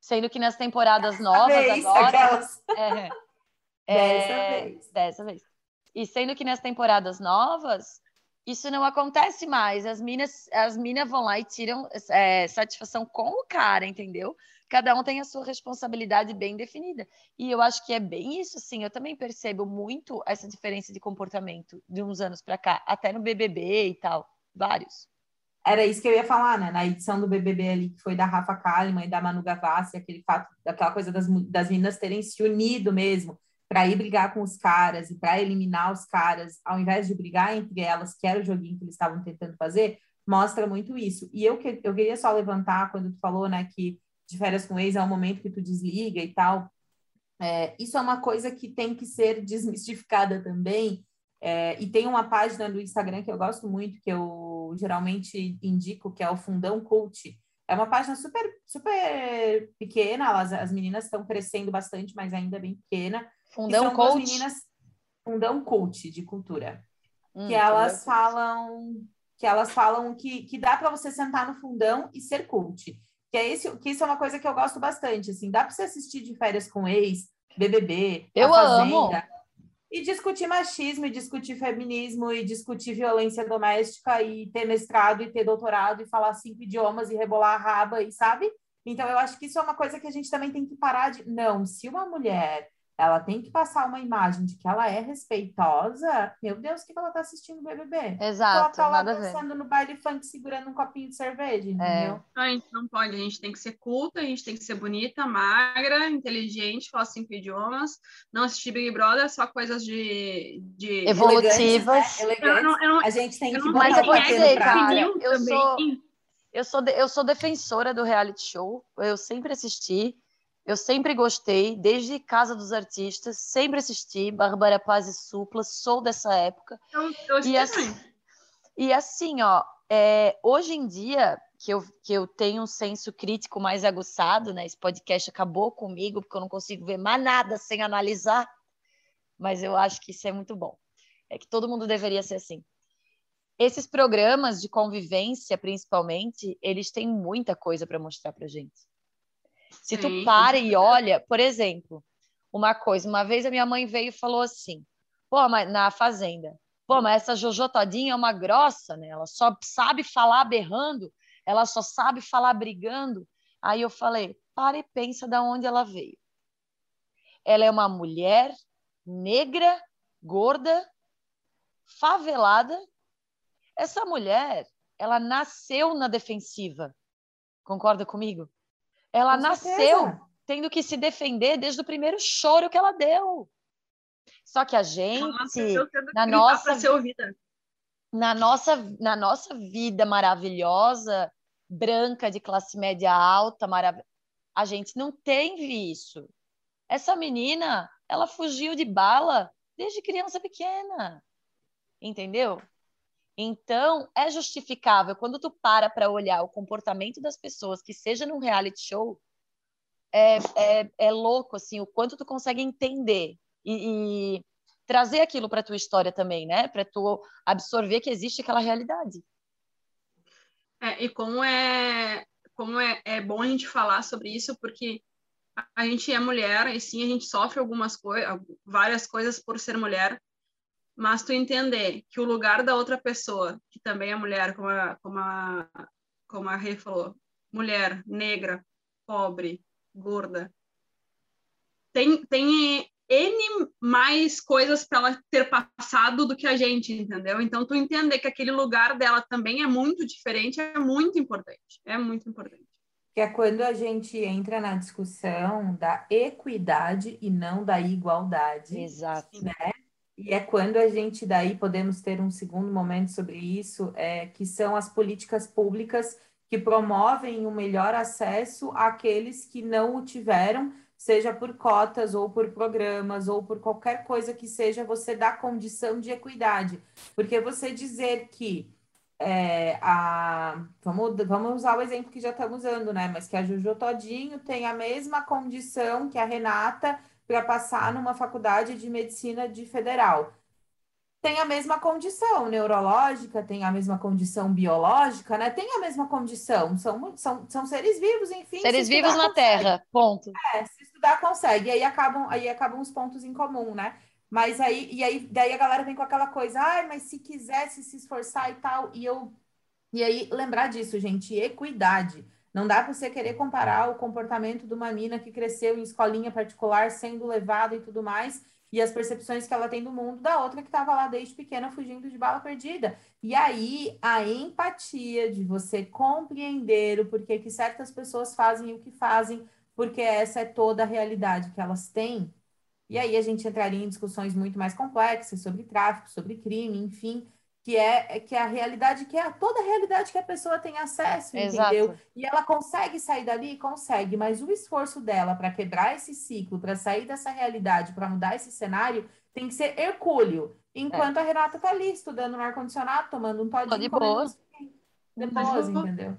Sendo que nas temporadas novas vez, agora. É, Dessa é, vez. Dessa vez. E sendo que nas temporadas novas, isso não acontece mais. As minas, as minas vão lá e tiram é, satisfação com o cara, entendeu? Cada um tem a sua responsabilidade bem definida. E eu acho que é bem isso, sim. Eu também percebo muito essa diferença de comportamento de uns anos para cá, até no BBB e tal, vários. Era isso que eu ia falar, né? Na edição do BBB ali, que foi da Rafa Kalimann e da Manu Gavassi, aquele fato, daquela coisa das, das meninas terem se unido mesmo para ir brigar com os caras e para eliminar os caras, ao invés de brigar entre elas, que era o joguinho que eles estavam tentando fazer, mostra muito isso. E eu, que, eu queria só levantar, quando tu falou, né, que de férias com ex é um momento que tu desliga e tal, é, isso é uma coisa que tem que ser desmistificada também, é, e tem uma página no Instagram que eu gosto muito, que eu geralmente indico, que é o Fundão Cult, é uma página super, super pequena, elas, as meninas estão crescendo bastante, mas ainda bem pequena, Fundão Coach. Meninas, Fundão Coach de cultura. Hum, que elas falam que elas falam que, que dá para você sentar no fundão e ser cult. Que é esse, que isso é uma coisa que eu gosto bastante, assim, dá para você assistir de férias com ex, BBB, eu amo. E discutir machismo, e discutir feminismo, e discutir violência doméstica, e ter mestrado, e ter doutorado, e falar cinco idiomas, e rebolar a raba, e sabe? Então, eu acho que isso é uma coisa que a gente também tem que parar de. Não, se uma mulher ela tem que passar uma imagem de que ela é respeitosa. Meu Deus, o que ela está assistindo o BBB? Exato. Ela está lá dançando no baile funk segurando um copinho de cerveja, é. entendeu? É. A gente não pode, a gente tem que ser culta, a gente tem que ser bonita, magra, inteligente, falar cinco idiomas, não assistir Big Brother, só coisas de. de... Evolutivas. Né? Eu não, eu não, a gente tem que Mas eu vou dizer, cara, eu sou, eu, sou de, eu sou defensora do reality show, eu sempre assisti. Eu sempre gostei, desde Casa dos Artistas, sempre assisti Bárbara Paz e Supla, sou dessa época. Eu, eu e, assim, e assim, ó, é, hoje em dia que eu, que eu tenho um senso crítico mais aguçado, né? Esse podcast acabou comigo, porque eu não consigo ver mais nada sem analisar, mas eu acho que isso é muito bom. É que todo mundo deveria ser assim. Esses programas de convivência, principalmente, eles têm muita coisa para mostrar para gente. Se tu para e olha, por exemplo, uma coisa, uma vez a minha mãe veio e falou assim, pô, mas na fazenda, pô, mas essa Jojo todinha é uma grossa, né? Ela só sabe falar berrando, ela só sabe falar brigando. Aí eu falei, para e pensa de onde ela veio. Ela é uma mulher negra, gorda, favelada. Essa mulher, ela nasceu na defensiva. Concorda comigo? Ela Com nasceu certeza. tendo que se defender desde o primeiro choro que ela deu. Só que a gente, na nossa, na nossa, na nossa vida maravilhosa, branca de classe média alta, marav... a gente não teve isso. Essa menina, ela fugiu de bala desde criança pequena, entendeu? Então, é justificável quando tu para para olhar o comportamento das pessoas, que seja num reality show, é, é, é louco, assim, o quanto tu consegue entender. E, e trazer aquilo para tua história também, né? Para tu absorver que existe aquela realidade. É, e como é como é, é bom a gente falar sobre isso, porque a gente é mulher e sim a gente sofre algumas coisas, várias coisas por ser mulher, mas tu entender que o lugar da outra pessoa, que também é mulher, como a, como a, como a Rê falou, mulher, negra, pobre, gorda, tem, tem N mais coisas para ela ter passado do que a gente, entendeu? Então, tu entender que aquele lugar dela também é muito diferente é muito importante. É muito importante. Que é quando a gente entra na discussão da equidade e não da igualdade. Exato. Né? E é quando a gente daí podemos ter um segundo momento sobre isso, é, que são as políticas públicas que promovem um melhor acesso àqueles que não o tiveram, seja por cotas ou por programas ou por qualquer coisa que seja, você dá condição de equidade. Porque você dizer que é, a, vamos, vamos usar o exemplo que já estamos usando, né? Mas que a Juju Todinho tem a mesma condição que a Renata para passar numa faculdade de medicina de federal tem a mesma condição neurológica, tem a mesma condição biológica, né? Tem a mesma condição, são, são, são seres vivos, enfim. Seres se vivos na consegue. Terra, ponto. É, se estudar consegue, e aí acabam, aí acabam os pontos em comum, né? Mas aí, e aí, daí a galera vem com aquela coisa, ai, mas se quisesse se esforçar e tal, e eu, e aí lembrar disso, gente, equidade. Não dá para você querer comparar o comportamento de uma mina que cresceu em escolinha particular, sendo levada e tudo mais, e as percepções que ela tem do mundo da outra que estava lá desde pequena fugindo de bala perdida. E aí a empatia de você compreender o porquê que certas pessoas fazem o que fazem, porque essa é toda a realidade que elas têm. E aí a gente entraria em discussões muito mais complexas sobre tráfico, sobre crime, enfim, que é, é que é a realidade, que é toda a realidade que a pessoa tem acesso, Exato. entendeu? E ela consegue sair dali? Consegue, mas o esforço dela para quebrar esse ciclo, para sair dessa realidade, para mudar esse cenário, tem que ser hercúleo. Enquanto é. a Renata tá ali estudando no ar-condicionado, tomando um todinho. De boa. De entendeu?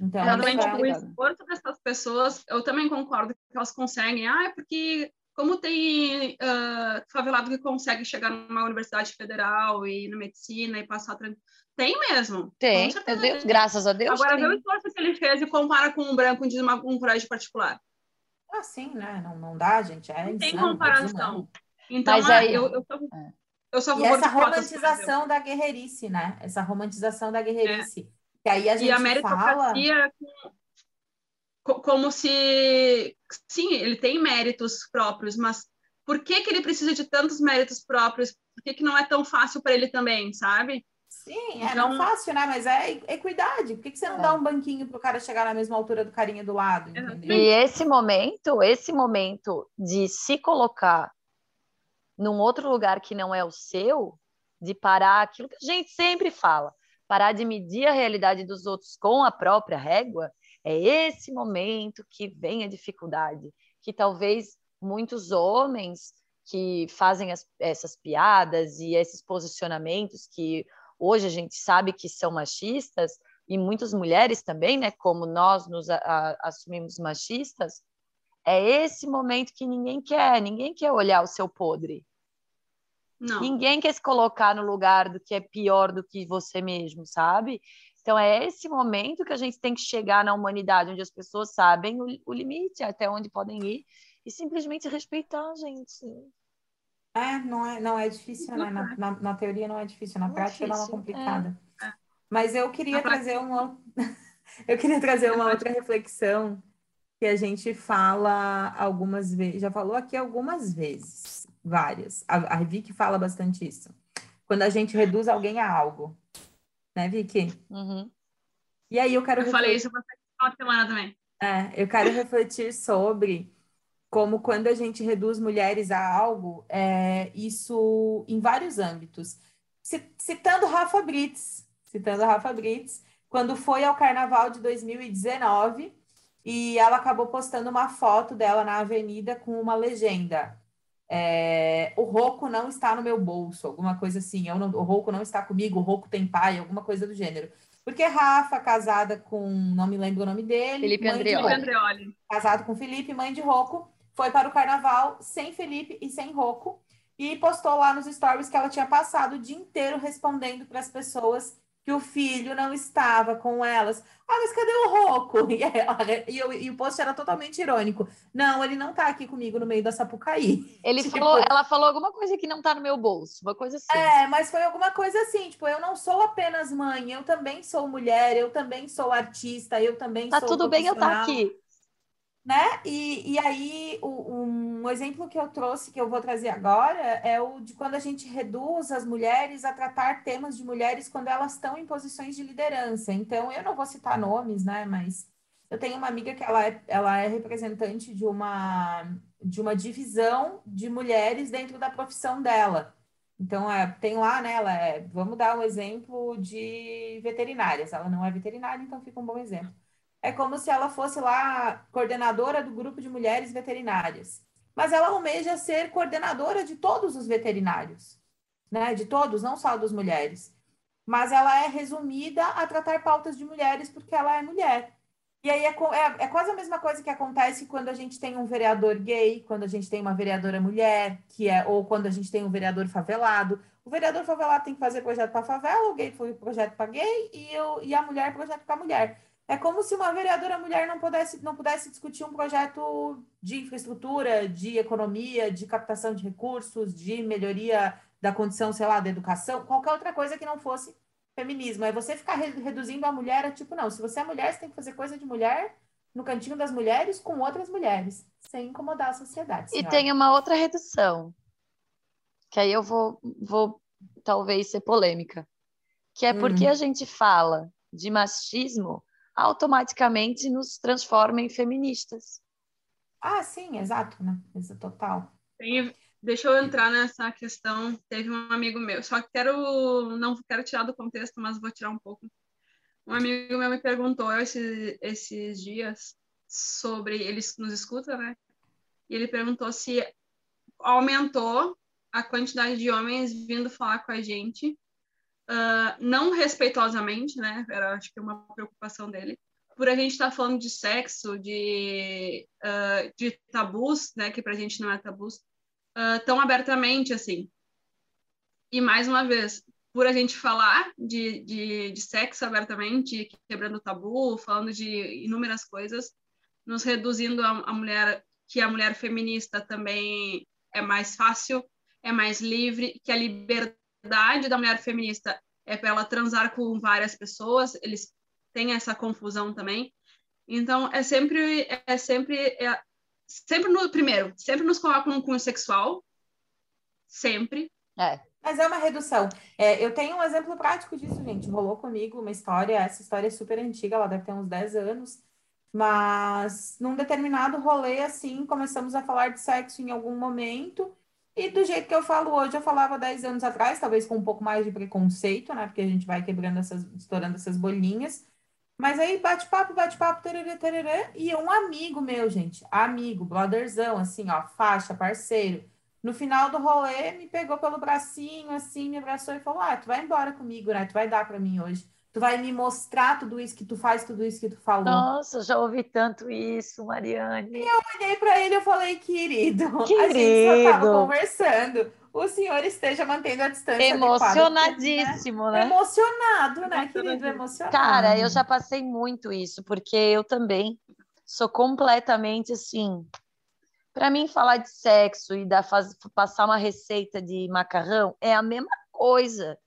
Então, Realmente, o esforço dessas pessoas, eu também concordo que elas conseguem. Ah, é porque como tem uh, favelado que consegue chegar numa universidade federal e na medicina e passar tranquilo. Tem mesmo. Tem, Deus, graças a Deus. Agora, vê o esforço que ele fez e compara com um branco de uma, um colégio particular. Ah, sim, né? Não, não dá, gente. É não tem comparação. Então, Mas aí, eu, eu, eu, é. eu só vou e essa romantização da guerreirice, né? Essa romantização da guerreirice. É. Que aí a gente e a meritocracia fala... com como se sim, ele tem méritos próprios, mas por que que ele precisa de tantos méritos próprios? Por que que não é tão fácil para ele também, sabe? Sim, é então... não fácil, né? Mas é equidade. Por que, que você não é. dá um banquinho para o cara chegar na mesma altura do carinha do lado? Entendeu? E esse momento, esse momento de se colocar num outro lugar que não é o seu, de parar aquilo que a gente sempre fala, parar de medir a realidade dos outros com a própria régua, é esse momento que vem a dificuldade, que talvez muitos homens que fazem as, essas piadas e esses posicionamentos que hoje a gente sabe que são machistas, e muitas mulheres também, né, como nós nos a, a, assumimos machistas, é esse momento que ninguém quer, ninguém quer olhar o seu podre. Não. Ninguém quer se colocar no lugar do que é pior do que você mesmo, sabe? Então, é esse momento que a gente tem que chegar na humanidade, onde as pessoas sabem o, o limite, até onde podem ir, e simplesmente respeitar a gente. É, não é, não é difícil, né? Na, na, na teoria não é difícil, na não é prática é difícil, uma complicada. É. Mas eu queria trazer uma, eu queria trazer uma outra reflexão que a gente fala algumas vezes, já falou aqui algumas vezes, várias. A, a Vicky fala bastante isso. Quando a gente reduz alguém a algo né, Vicky? Uhum. E aí eu quero. Eu refletir... falei isso uma semana também. É, eu quero refletir sobre como quando a gente reduz mulheres a algo, é, isso em vários âmbitos. Citando Rafa Brits, citando Rafa Brits, quando foi ao carnaval de 2019 e ela acabou postando uma foto dela na avenida com uma legenda é, o Roco não está no meu bolso, alguma coisa assim, eu não, o Roco não está comigo, o Roco tem pai, alguma coisa do gênero. Porque Rafa, casada com, não me lembro o nome dele. Felipe Andreoli. Andreoli. Casado com Felipe, mãe de Roco, foi para o carnaval sem Felipe e sem Roco. e postou lá nos stories que ela tinha passado o dia inteiro respondendo para as pessoas que o filho não estava com elas. Ah, mas cadê o Roco? E, olha, e, eu, e, o post era totalmente irônico. Não, ele não está aqui comigo no meio da Sapucaí. Ele tipo, falou, ela falou alguma coisa que não está no meu bolso, uma coisa assim. É, mas foi alguma coisa assim, tipo, eu não sou apenas mãe, eu também sou mulher, eu também sou artista, eu também tá sou Tá tudo bem eu estar tá aqui né? E, e aí, o, um exemplo que eu trouxe, que eu vou trazer agora, é o de quando a gente reduz as mulheres a tratar temas de mulheres quando elas estão em posições de liderança. Então, eu não vou citar nomes, né? Mas eu tenho uma amiga que ela é, ela é representante de uma, de uma divisão de mulheres dentro da profissão dela. Então, é, tem lá, né? Ela é, vamos dar um exemplo de veterinárias. Ela não é veterinária, então fica um bom exemplo é como se ela fosse lá coordenadora do grupo de mulheres veterinárias. Mas ela almeja ser coordenadora de todos os veterinários, né? De todos, não só dos mulheres. Mas ela é resumida a tratar pautas de mulheres porque ela é mulher. E aí é, é, é, quase a mesma coisa que acontece quando a gente tem um vereador gay, quando a gente tem uma vereadora mulher, que é, ou quando a gente tem um vereador favelado. O vereador favelado tem que fazer projeto para favela, o gay foi projeto para gay e, eu, e a mulher projeto para mulher. É como se uma vereadora mulher não pudesse, não pudesse discutir um projeto de infraestrutura, de economia, de captação de recursos, de melhoria da condição, sei lá, da educação, qualquer outra coisa que não fosse feminismo. É você ficar re reduzindo a mulher a tipo, não, se você é mulher, você tem que fazer coisa de mulher no cantinho das mulheres com outras mulheres, sem incomodar a sociedade. Senhora. E tem uma outra redução, que aí eu vou, vou talvez ser polêmica, que é porque hum. a gente fala de machismo automaticamente nos transforma em feministas. Ah, sim, exato, né? Isso total. Tem, deixa eu entrar nessa questão. Teve um amigo meu, só que quero não quero tirar do contexto, mas vou tirar um pouco. Um amigo meu me perguntou esses, esses dias sobre ele nos escuta, né? E ele perguntou se aumentou a quantidade de homens vindo falar com a gente uh, não respeitosamente, né? Era acho que uma preocupação dele, por a gente estar tá falando de sexo, de, uh, de tabus, né? Que para a gente não é tabus, uh, tão abertamente assim. E mais uma vez, por a gente falar de, de, de sexo abertamente, quebrando tabu, falando de inúmeras coisas, nos reduzindo a, a mulher, que a mulher feminista também é mais fácil, é mais livre, que a liberdade liberdade da mulher feminista é para ela transar com várias pessoas, eles têm essa confusão também. Então, é sempre, é sempre, é, sempre no primeiro, sempre nos colocam no cunho sexual, sempre. É. Mas é uma redução. É, eu tenho um exemplo prático disso, gente. Rolou comigo uma história, essa história é super antiga, ela deve ter uns 10 anos, mas num determinado rolê, assim, começamos a falar de sexo em algum momento, e do jeito que eu falo hoje, eu falava 10 anos atrás, talvez com um pouco mais de preconceito, né? Porque a gente vai quebrando essas, estourando essas bolinhas. Mas aí, bate-papo, bate-papo, tererê, tererê. E um amigo meu, gente, amigo, brotherzão, assim, ó, faixa, parceiro. No final do rolê, me pegou pelo bracinho, assim, me abraçou e falou: Ah, tu vai embora comigo, né? Tu vai dar para mim hoje tu vai me mostrar tudo isso que tu faz, tudo isso que tu falou. Nossa, já ouvi tanto isso, Mariane. E eu olhei para ele e falei, querido, querido, a gente só estava conversando. O senhor esteja mantendo a distância. Emocionadíssimo, adequada, né? né? Emocionado, né, querido? Emocionado. Cara, eu já passei muito isso, porque eu também sou completamente assim. Para mim, falar de sexo e dar, faz, passar uma receita de macarrão é a mesma coisa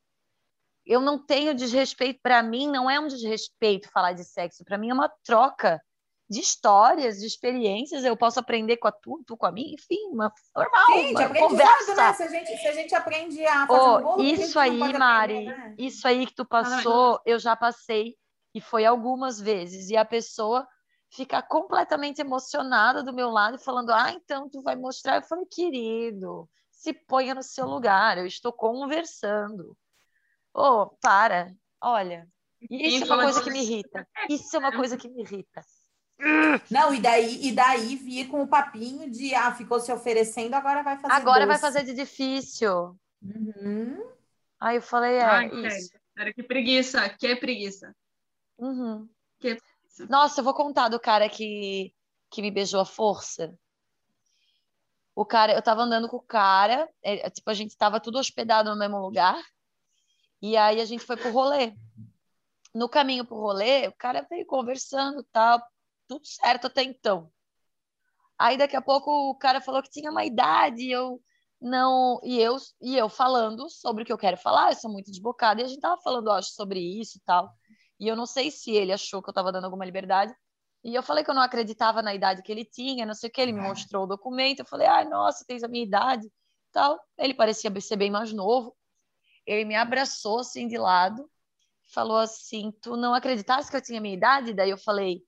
eu não tenho desrespeito. Para mim, não é um desrespeito falar de sexo. Para mim, é uma troca de histórias, de experiências. Eu posso aprender com a tu, tu com a mim, enfim, uma normal. Sim, uma conversa. Né? Se, a gente, se a gente aprende a fazer oh, um bolo, isso aí, Mari, né? isso aí que tu passou, eu já passei e foi algumas vezes. E a pessoa fica completamente emocionada do meu lado, falando: Ah, então tu vai mostrar. Eu falei, querido, se ponha no seu lugar, eu estou conversando. Ô, oh, para. Olha, isso é uma coisa que me irrita. Isso é uma coisa que me irrita. Não, e daí, e daí vir com o papinho de ah, ficou se oferecendo, agora vai fazer. Agora doce. vai fazer de difícil. Uhum. Aí eu falei, é, Ai, isso. Cara, que preguiça, que preguiça. Uhum. Que preguiça. Nossa, eu vou contar do cara que, que me beijou à força. O cara, eu tava andando com o cara, é, tipo, a gente tava tudo hospedado no mesmo lugar. E aí a gente foi pro rolê. No caminho pro rolê, o cara veio conversando, tal, tudo certo até então. Aí daqui a pouco o cara falou que tinha uma idade, eu não, e eu e eu falando sobre o que eu quero falar, eu sou muito desbocada e a gente tava falando, acho, sobre isso tal. E eu não sei se ele achou que eu tava dando alguma liberdade. E eu falei que eu não acreditava na idade que ele tinha, não sei o que, ele me mostrou o documento, eu falei: "Ai, nossa, tens a minha idade". Tal. Ele parecia ser bem mais novo. Ele me abraçou assim de lado, falou assim: "Tu não acreditasse que eu tinha minha idade?" Daí eu falei: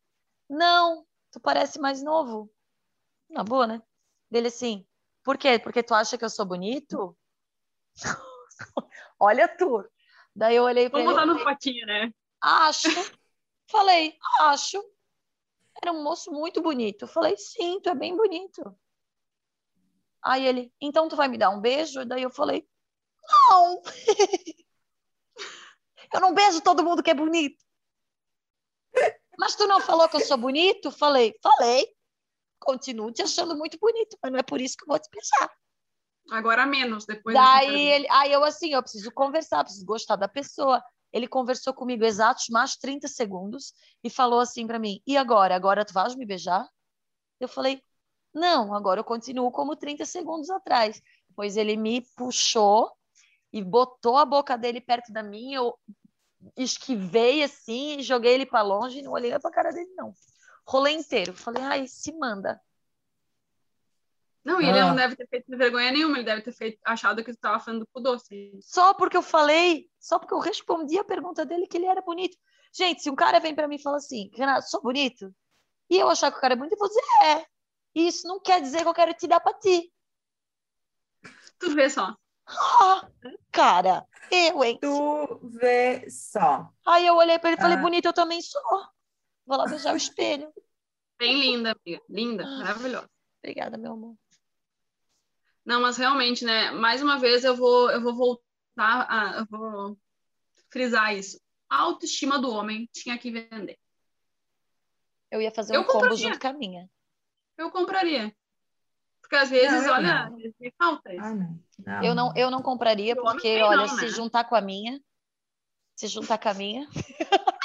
"Não, tu parece mais novo". Na boa, né? Dele assim: por quê? Porque tu acha que eu sou bonito? Olha tu. Daí eu olhei para ele. Vamos botar no fotinho, né? Acho. Falei, acho. Era um moço muito bonito. Eu falei, sim, tu é bem bonito. Aí ele, então tu vai me dar um beijo? Daí eu falei, não. eu não beijo todo mundo que é bonito. Mas tu não falou que eu sou bonito? Falei, falei continuo te achando muito bonito, mas não é por isso que eu vou te beijar. Agora menos, depois. Daí ele, aí eu assim, eu preciso conversar, preciso gostar da pessoa. Ele conversou comigo exatos mais 30 segundos e falou assim para mim: "E agora? Agora tu vais me beijar?" Eu falei: "Não, agora eu continuo como 30 segundos atrás." Pois ele me puxou e botou a boca dele perto da minha, eu esquivei assim, joguei ele para longe e não olhei para a cara dele não rolê inteiro. Falei, ai, se manda. Não, e ele ah. não deve ter feito vergonha nenhuma, ele deve ter feito, achado que tu estava falando com doce. Só porque eu falei, só porque eu respondi a pergunta dele que ele era bonito. Gente, se um cara vem para mim e fala assim, Renato, sou bonito, e eu achar que o cara é bonito, eu vou dizer, é. E isso não quer dizer que eu quero te dar para ti. Tu vê só. Ah, cara, eu, hein? Tu vê só. Aí eu olhei para ele e falei, ah. bonito, eu também sou. Vou lá beijar o espelho. Bem linda, amiga. Linda, ah, maravilhosa. Obrigada, meu amor. Não, mas realmente, né? Mais uma vez eu vou, eu vou voltar, a, eu vou frisar isso. A autoestima do homem tinha que vender. Eu ia fazer eu um compraria. combo junto com a minha. Eu compraria. Porque às vezes, não, olha, me falta isso. Ah, não. Não. Eu, não, eu não compraria, porque, olha, não, se né? juntar com a minha, se juntar com a minha.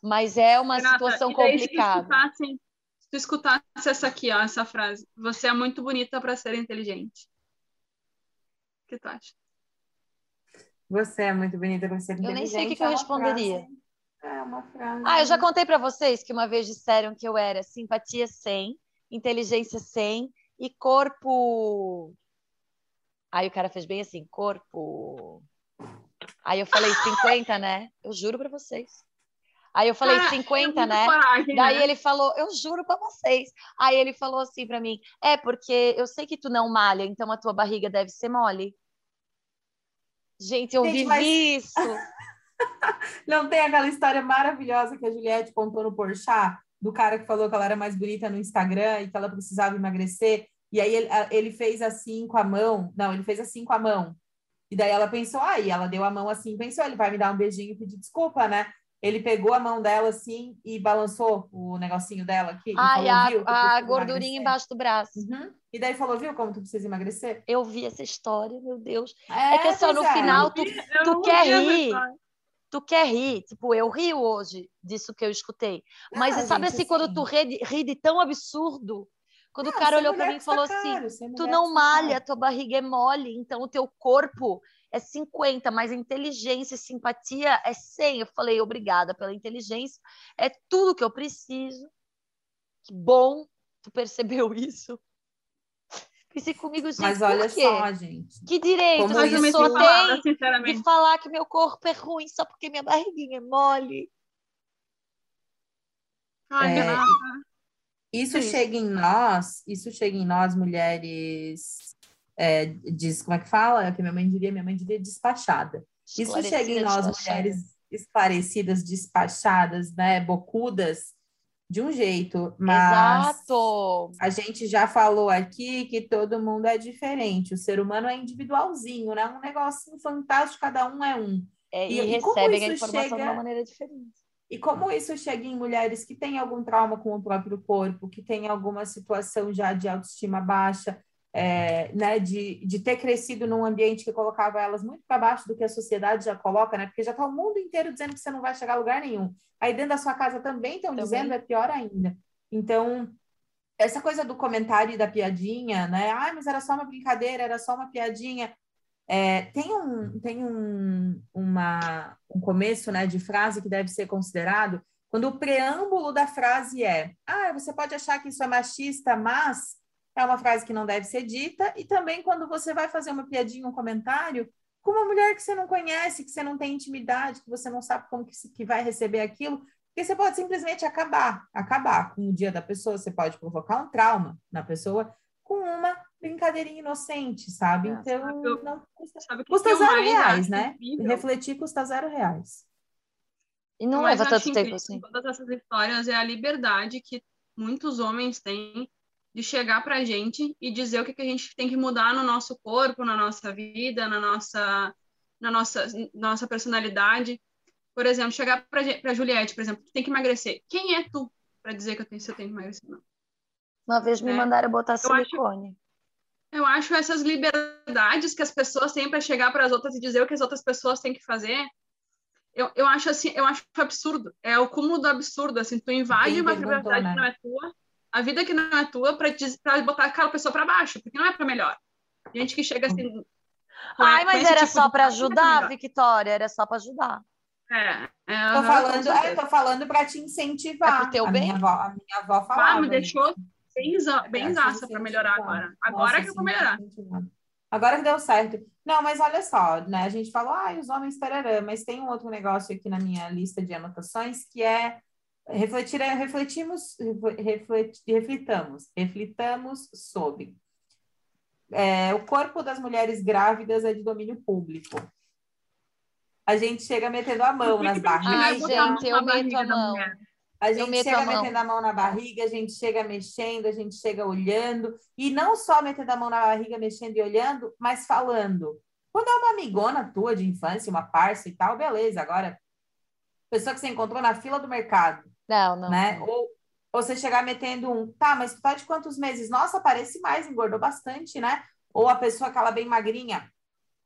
mas é uma Renata, situação complicada. Se tu, escutasse, essa aqui, ó, essa frase, você é muito bonita para ser inteligente. O que tu acha? Você é muito bonita para ser inteligente. Eu nem sei o que, que eu é responderia. Frase. É uma frase. Ah, eu já contei para vocês que uma vez disseram que eu era simpatia 100, inteligência 100 e corpo. Aí o cara fez bem assim, corpo. Aí eu falei 50, né? Eu juro para vocês. Aí eu falei, ah, 50, é né? Coragem, Daí né? ele falou, eu juro para vocês. Aí ele falou assim para mim, é porque eu sei que tu não malha, então a tua barriga deve ser mole. Gente, eu Gente, vivi mas... isso. não tem aquela história maravilhosa que a Juliette contou no Porchat, do cara que falou que ela era mais bonita no Instagram e que ela precisava emagrecer. E aí ele, ele fez assim com a mão. Não, ele fez assim com a mão. E daí ela pensou, aí ah, ela deu a mão assim, pensou, ele vai me dar um beijinho e pedir desculpa, né? ele pegou a mão dela assim e balançou o negocinho dela aqui. Ai, falou, a, a gordurinha emagrecer. embaixo do braço. Uhum. E daí falou, viu como tu precisa emagrecer? Eu vi essa história, meu Deus. É, é que só no é. final tu, tu quer rir. Tu quer rir, tipo, eu rio hoje disso que eu escutei. Mas ah, sabe gente, assim, quando tu ri, ri de tão absurdo, quando o cara olhou para mim e falou assim: Tu não malha, tua barriga é mole, então o teu corpo é 50, mas a inteligência e simpatia é 100. Eu falei, obrigada pela inteligência, é tudo que eu preciso. Que bom, tu percebeu isso. Pensei comigo, gente, Mas olha só, gente. Que direito Como a pessoa tem de falar que meu corpo é ruim só porque minha barriguinha é mole. Ai, é, isso chega em nós, isso chega em nós, mulheres é, diz, como é que fala? Que minha mãe diria, minha mãe diria despachada. Isso chega em nós, mulheres esclarecidas, despachadas, né, bocudas, de um jeito, mas Exato. a gente já falou aqui que todo mundo é diferente, o ser humano é individualzinho, né? Um negocinho fantástico, cada um é um. É, e, e recebem a informação chega... de uma maneira diferente. e como isso chega em mulheres que têm algum trauma com o próprio corpo, que têm alguma situação já de autoestima baixa, é, né, de, de ter crescido num ambiente que colocava elas muito para baixo do que a sociedade já coloca, né? Porque já está o mundo inteiro dizendo que você não vai chegar a lugar nenhum. Aí dentro da sua casa também estão dizendo, é pior ainda. Então, essa coisa do comentário e da piadinha, né? Ah, mas era só uma brincadeira, era só uma piadinha. É, tem um, tem um, uma, um começo né, de frase que deve ser considerado quando o preâmbulo da frase é: Ah, você pode achar que isso é machista, mas é uma frase que não deve ser dita, e também quando você vai fazer uma piadinha, um comentário, com uma mulher que você não conhece, que você não tem intimidade, que você não sabe como que, que vai receber aquilo, porque você pode simplesmente acabar, acabar com o dia da pessoa, você pode provocar um trauma na pessoa com uma brincadeirinha inocente, sabe? É, então, sabe eu, não custa, custa zero reais, né? Incrível. Refletir custa zero reais. E não leva tanto tempo assim. Todas essas histórias é a liberdade que muitos homens têm de chegar para a gente e dizer o que, que a gente tem que mudar no nosso corpo, na nossa vida, na nossa, na nossa, nossa personalidade. Por exemplo, chegar para a Juliette, por exemplo, tem que emagrecer. Quem é tu para dizer que eu tenho, se eu tenho que emagrecer? Não. Uma vez me é. mandaram botar silicone. Acho, eu acho essas liberdades que as pessoas têm para chegar para as outras e dizer o que as outras pessoas têm que fazer. Eu, eu acho assim, eu acho absurdo. É o cúmulo do absurdo. Assim, tu invade uma liberdade né? que não é tua a vida que não é tua para botar aquela pessoa para baixo, porque não é para melhor. Gente que chega assim. Ai, mas era tipo só para ajudar, Victoria, era só para ajudar. É, é tô falando, é, tô falando para te incentivar. É pro teu a bem. Minha avó, a minha avó falava. Ah, me deixou bem, bem zaça para melhorar agora. Agora Nossa, que eu vou melhorar. Agora que deu certo. Não, mas olha só, né? A gente falou, ah, os homens tararã, mas tem um outro negócio aqui na minha lista de anotações que é refletir, refletimos, reflet, reflitamos, reflitamos sobre. É, o corpo das mulheres grávidas é de domínio público. A gente chega metendo a mão nas barrigas. Ai, gente, eu meto a mão. A gente chega a metendo a mão na barriga, a gente chega mexendo, a gente chega olhando. E não só metendo a mão na barriga, mexendo e olhando, mas falando. Quando é uma amigona tua de infância, uma parça e tal, beleza. Agora, pessoa que você encontrou na fila do mercado, não, não. Né? Ou, ou você chegar metendo um, tá, mas tu tá de quantos meses? Nossa, parece mais, engordou bastante, né? Ou a pessoa, aquela bem magrinha,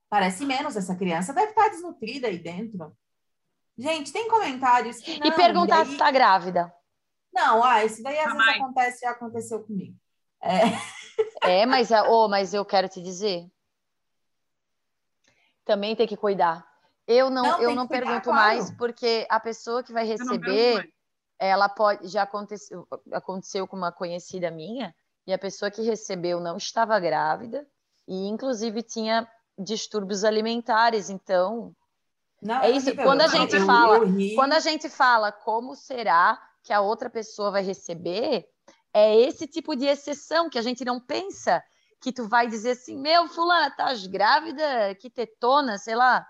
parece menos, essa criança deve estar tá desnutrida aí dentro. Gente, tem comentários que não. E perguntar daí... se tá grávida. Não, ah, isso daí às vezes acontece, já aconteceu comigo. É, é mas, oh, mas eu quero te dizer. Também tem que cuidar. Eu não, não eu não cuidar, pergunto claro. mais, porque a pessoa que vai receber ela pode já aconteceu aconteceu com uma conhecida minha e a pessoa que recebeu não estava grávida e inclusive tinha distúrbios alimentares então não, é isso quando a gente eu, fala quando a gente fala como será que a outra pessoa vai receber é esse tipo de exceção que a gente não pensa que tu vai dizer assim meu fulana estás grávida que tetona sei lá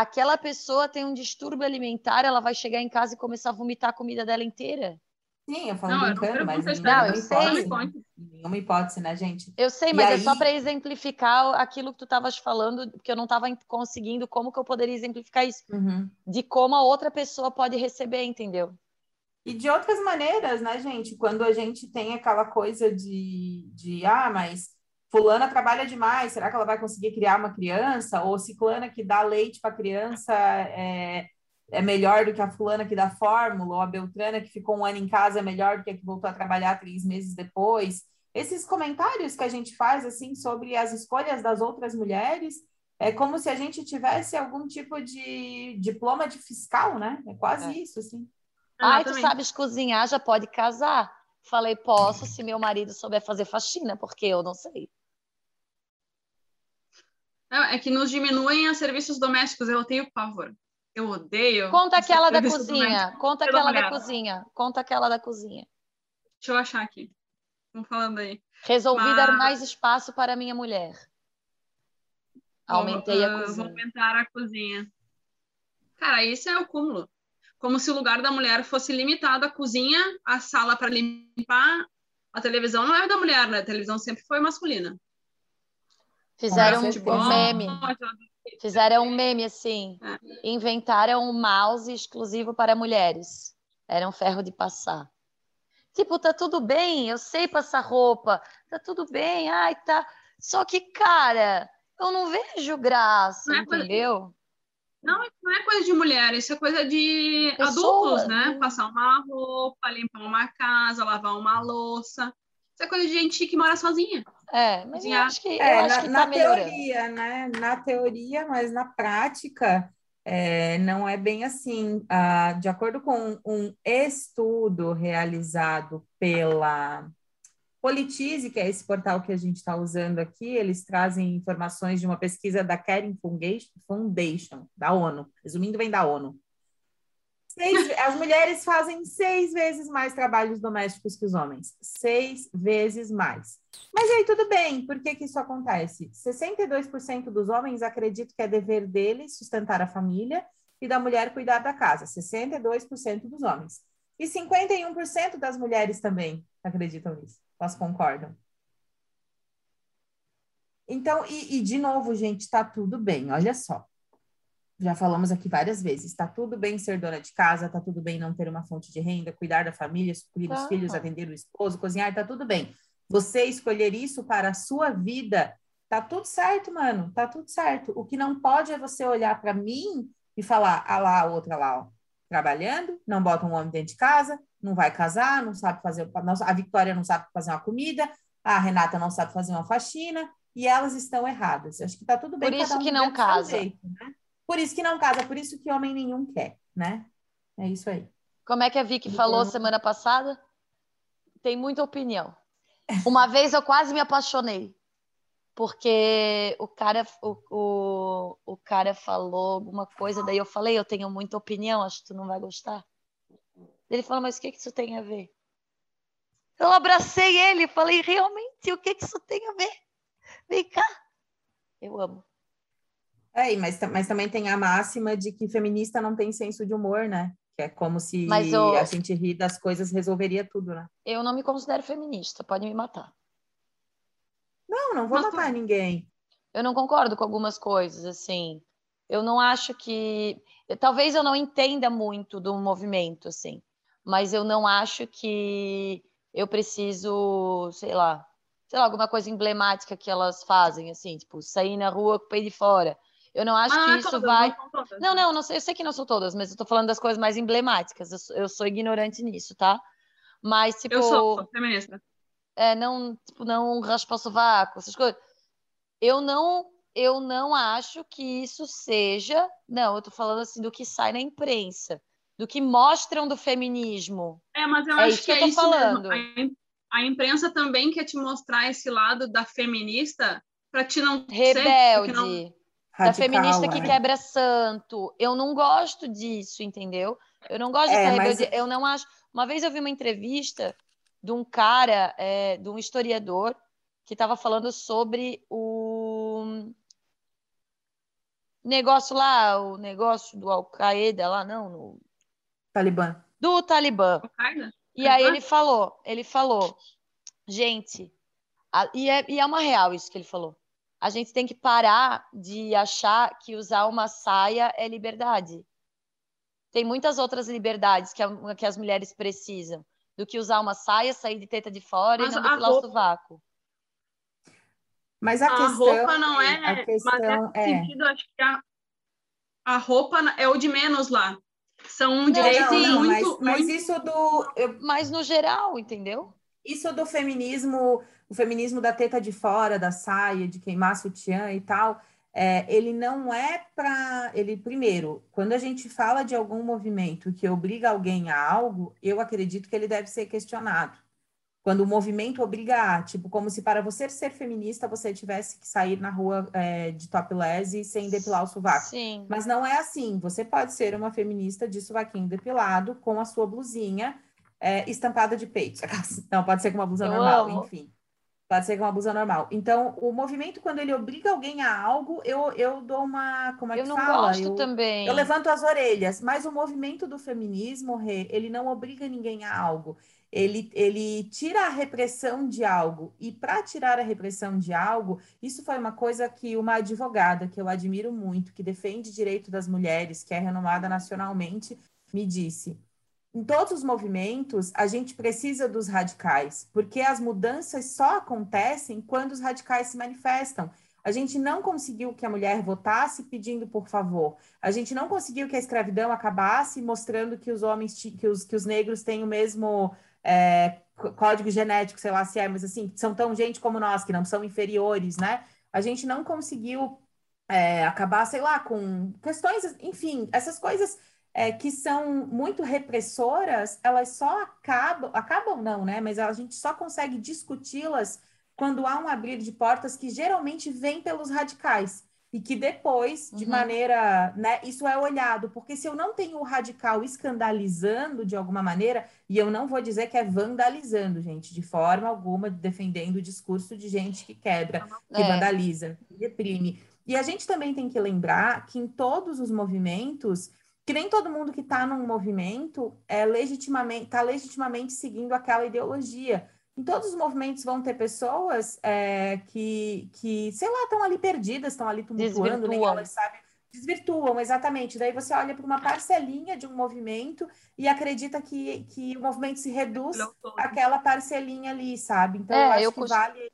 aquela pessoa tem um distúrbio alimentar, ela vai chegar em casa e começar a vomitar a comida dela inteira. Sim, eu falo não, brincando, mas não, eu sei. Nenhuma hipótese, né, gente? Eu sei, mas e é aí... só para exemplificar aquilo que tu estavas falando, porque eu não estava conseguindo como que eu poderia exemplificar isso. Uhum. De como a outra pessoa pode receber, entendeu? E de outras maneiras, né, gente? Quando a gente tem aquela coisa de, de ah, mas fulana trabalha demais, será que ela vai conseguir criar uma criança? Ou ciclana que dá leite para a criança é, é melhor do que a fulana que dá fórmula, ou a Beltrana que ficou um ano em casa é melhor do que a que voltou a trabalhar três meses depois. Esses comentários que a gente faz assim sobre as escolhas das outras mulheres é como se a gente tivesse algum tipo de diploma de fiscal, né? É quase é. isso, assim. Ai, tu sabes cozinhar, já pode casar. Falei, posso se meu marido souber fazer faxina, porque eu não sei. É que nos diminuem a serviços domésticos, eu tenho pavor. Eu odeio. Conta aquela da cozinha. Conta aquela da cozinha. Conta aquela da cozinha. Deixa eu achar aqui. Vamos falando aí. Resolvi Mas... dar mais espaço para minha mulher. Aumentei a cozinha. Vou aumentar a cozinha. Cara, isso é o cúmulo como se o lugar da mulher fosse limitado à cozinha, à sala para limpar. A televisão não é da mulher, né? A televisão sempre foi masculina. Fizeram um meme. Fizeram um meme assim. É. Inventaram um mouse exclusivo para mulheres. Era um ferro de passar. Tipo, tá tudo bem, eu sei passar roupa, tá tudo bem, ai, tá. Só que, cara, eu não vejo graça, Não é coisa- entendeu? Não, não é coisa de mulher, isso é coisa de Pessoas, adultos, né? né? Passar uma roupa, limpar uma casa, lavar uma louça. Isso é coisa de gente que mora sozinha. É, mas eu acho que, eu É, acho na, que na tá melhorando. teoria, né? Na teoria, mas na prática é, não é bem assim. Ah, de acordo com um estudo realizado pela Politize, que é esse portal que a gente está usando aqui, eles trazem informações de uma pesquisa da Caring Foundation, da ONU. Resumindo, vem da ONU. Seis- as mulheres fazem seis vezes mais trabalhos domésticos que os homens. Seis vezes mais. Mas aí tudo bem, por que, que isso acontece? 62% dos homens acreditam que é dever deles sustentar a família e da mulher cuidar da casa. 62% dos homens. E 51% das mulheres também acreditam nisso. Elas concordam. Então, e, e de novo, gente, está tudo bem, olha só. Já falamos aqui várias vezes, está tudo bem ser dona de casa, está tudo bem não ter uma fonte de renda, cuidar da família, suprir os Tá. filhos, atender o esposo, cozinhar, está tudo bem. Você escolher isso para a sua vida, tá tudo certo, mano, tá tudo certo. O que não pode é você olhar para mim e falar, ah lá, a outra lá, ó, trabalhando, não bota um homem dentro de casa, não vai casar, não sabe fazer, não- a Vitória não sabe fazer uma comida, a Renata não sabe fazer uma faxina, e elas estão erradas. Acho que tá tudo bem. Por isso um que não casa. jeito, né? Por isso que não casa, por isso que homem nenhum quer, né? É isso aí. Como é que a Vicky falou Então- semana passada? Tem muita opinião. Uma vez eu quase me apaixonei, porque o cara, o, o, o cara falou alguma coisa, daí eu falei, eu tenho muita opinião, acho que tu não vai gostar. Ele falou, mas o que que isso tem a ver? Eu abracei ele e falei, realmente, o que que isso tem a ver? Vem cá. Eu amo. É, mas, mas também tem a máxima de que feminista não tem senso de humor, né? Que é como se Mas a gente rir das coisas resolveria tudo, né? Eu não me considero feminista, pode me matar. Não, não vou Mas matar ninguém. Eu não concordo com algumas coisas, assim. Eu não acho que. Talvez eu não entenda muito do movimento, assim. Mas eu não acho que eu preciso, sei lá, sei lá, alguma coisa emblemática que elas fazem, assim, tipo, sair na rua com o pé de fora. Eu não acho Mas que é isso todas, vai. não todas. Não, não, não eu sei que não são todas, mas eu tô falando das coisas mais emblemáticas. Eu, sou- eu sou ignorante nisso, tá? Mas, tipo. Eu sou, feminista. é, não, tipo, não raspa o sovaco, essas coisas. Eu não, eu não acho que isso seja, não, eu tô falando assim do que sai na imprensa, do que mostram do feminismo. É, mas eu É acho isso que, que eu é tô isso falando. mesmo. A, im- a imprensa também quer te mostrar esse lado da feminista para te não ser, Rebelde, porque não- da Radical, feminista que é. quebra santo. Eu não gosto disso, entendeu? Eu não gosto É, dessa mas- rebeldia. Eu não acho. Uma vez eu vi uma entrevista de um cara, é, de um historiador, que estava falando sobre o negócio lá, o negócio do Al-Qaeda lá, não, no- Talibã. do Talibã. Al-Qaeda? E aí ele falou, ele falou, gente, a- e, é, e é uma real isso que ele falou. A gente tem que parar de achar que usar uma saia é liberdade. Tem muitas outras liberdades que, a- que as mulheres precisam do que usar uma saia, sair de teta de fora Mas e não a depilar o roupa- sovaco. Mas a, A questão, roupa não é, a mas questão nesse é, sentido, acho que a, a roupa é o de menos lá. São Não, direitos não, não, mas, muito, mas muito isso do eu- Mas no geral, entendeu? isso do feminismo, o feminismo da teta de fora, da saia, de queimar sutiã e tal, é, ele não é para ele primeiro, quando a gente fala de algum movimento que obriga alguém a algo, eu acredito que ele deve ser questionado. Quando o movimento obriga a, tipo, como se para você ser feminista você tivesse que sair na rua é, de topless e sem depilar o sovaco. Sim. Mas não é assim. Você pode ser uma feminista de sovaquinho depilado com a sua blusinha é, estampada de peito. Não, pode ser com uma blusa Eu normal, amo. enfim. Pode ser com uma blusa normal. Então, o movimento, quando ele obriga alguém a algo, eu, eu dou uma. Como é eu que não fala? gosto eu, também. Eu levanto as orelhas. Mas o movimento do feminismo, Rê, ele não obriga ninguém a algo. Ele, ele tira a repressão de algo. E para tirar a repressão de algo, isso foi uma coisa que uma advogada, que eu admiro muito, que defende direito das mulheres, que é renomada nacionalmente, me disse em todos os movimentos, a gente precisa dos radicais, porque as mudanças só acontecem quando os radicais se manifestam. A gente não conseguiu que a mulher votasse pedindo por favor. A gente não conseguiu que a escravidão acabasse mostrando que os homens, que os, que os negros têm o mesmo é, código genético, sei lá se é, mas assim, são tão gente como nós, que não são inferiores, né? A gente não conseguiu é, acabar, sei lá, com questões, enfim, essas coisas é, que são muito repressoras, elas só acabam, acabam não, né? Mas a gente só consegue discuti-las quando há um abrir de portas que geralmente vem pelos radicais e que depois, de uhum. maneira, né, isso é olhado, porque se eu não tenho o radical escandalizando de alguma maneira, e eu não vou dizer que é vandalizando, gente, de forma alguma, defendendo o discurso de gente que quebra, que é. vandaliza, que reprime. E a gente também tem que lembrar que em todos os movimentos que nem todo mundo que está num movimento é legitimamente está legitimamente seguindo aquela ideologia. Em todos os movimentos vão ter pessoas é, que, que, sei lá, estão ali perdidas, estão ali tumultuando, nem elas sabem. Desvirtuam, exatamente. Daí você olha para uma parcelinha de um movimento e acredita que, que o movimento se reduz àquela parcelinha ali, sabe? Então, é, eu acho eu que cost... vale.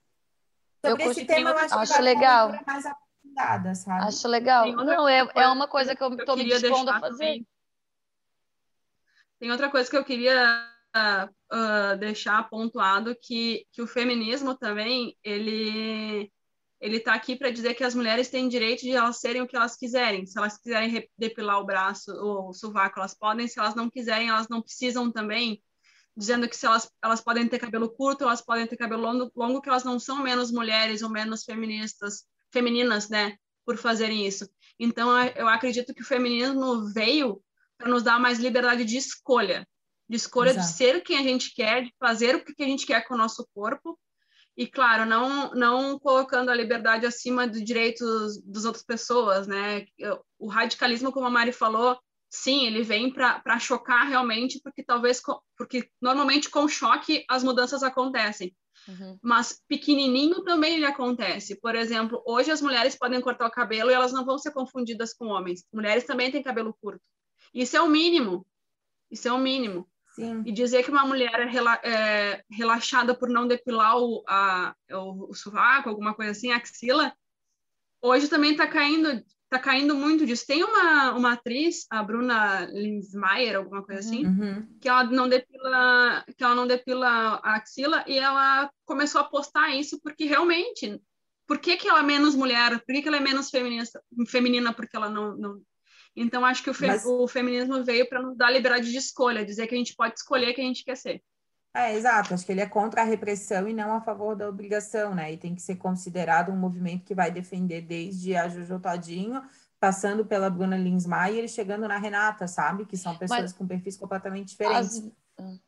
Sobre eu esse tema, eu acho, acho que vale legal. mais aprofundada, sabe? Acho legal. Não, é, é uma coisa que eu estou me dispondo a fazer. Também. Tem outra coisa que eu queria uh, deixar pontuado que, que o feminismo também ele ele está aqui para dizer que as mulheres têm direito de elas serem o que elas quiserem. Se elas quiserem depilar o braço ou o sovaco, elas podem. Se elas não quiserem, elas não precisam também. Dizendo que se elas, elas podem ter cabelo curto, elas podem ter cabelo longo, longo, que elas não são menos mulheres ou menos feministas femininas, né, por fazerem isso. Então, eu acredito que o feminismo veio para nos dar mais liberdade de escolha, de escolha Exato. de ser quem a gente quer, de fazer o que a gente quer com o nosso corpo. E, claro, não, não colocando a liberdade acima dos direitos das outras pessoas, né? O radicalismo, como a Mari falou, sim, ele vem para chocar realmente, porque talvez, porque normalmente com choque as mudanças acontecem. Uhum. Mas pequenininho também ele acontece. Por exemplo, hoje as mulheres podem cortar o cabelo e elas não vão ser confundidas com homens. Mulheres também têm cabelo curto. Isso é o mínimo. Isso é o mínimo. Sim. E dizer que uma mulher é, rela é relaxada por não depilar o, a, o, o sovaco, alguma coisa assim, a axila, hoje também está caindo tá caindo muito disso. Tem uma, uma atriz, a Bruna Linsmeyer, alguma coisa assim, uhum. que ela não depila, que ela não depila a axila e ela começou a postar isso porque realmente, por que, que ela é menos mulher? Por que, que ela é menos feminista, feminina porque ela não, não... Então acho que o, fe, Mas... o feminismo veio para nos dar liberdade de escolha, dizer que a gente pode escolher quem a gente quer ser. É, exato. Acho que ele é contra a repressão e não a favor da obrigação, né? E tem que ser considerado um movimento que vai defender desde a Jojo Todinho, passando pela Bruna Linsmaier e chegando na Renata, sabe? Que são pessoas Mas, com perfis completamente diferentes. As...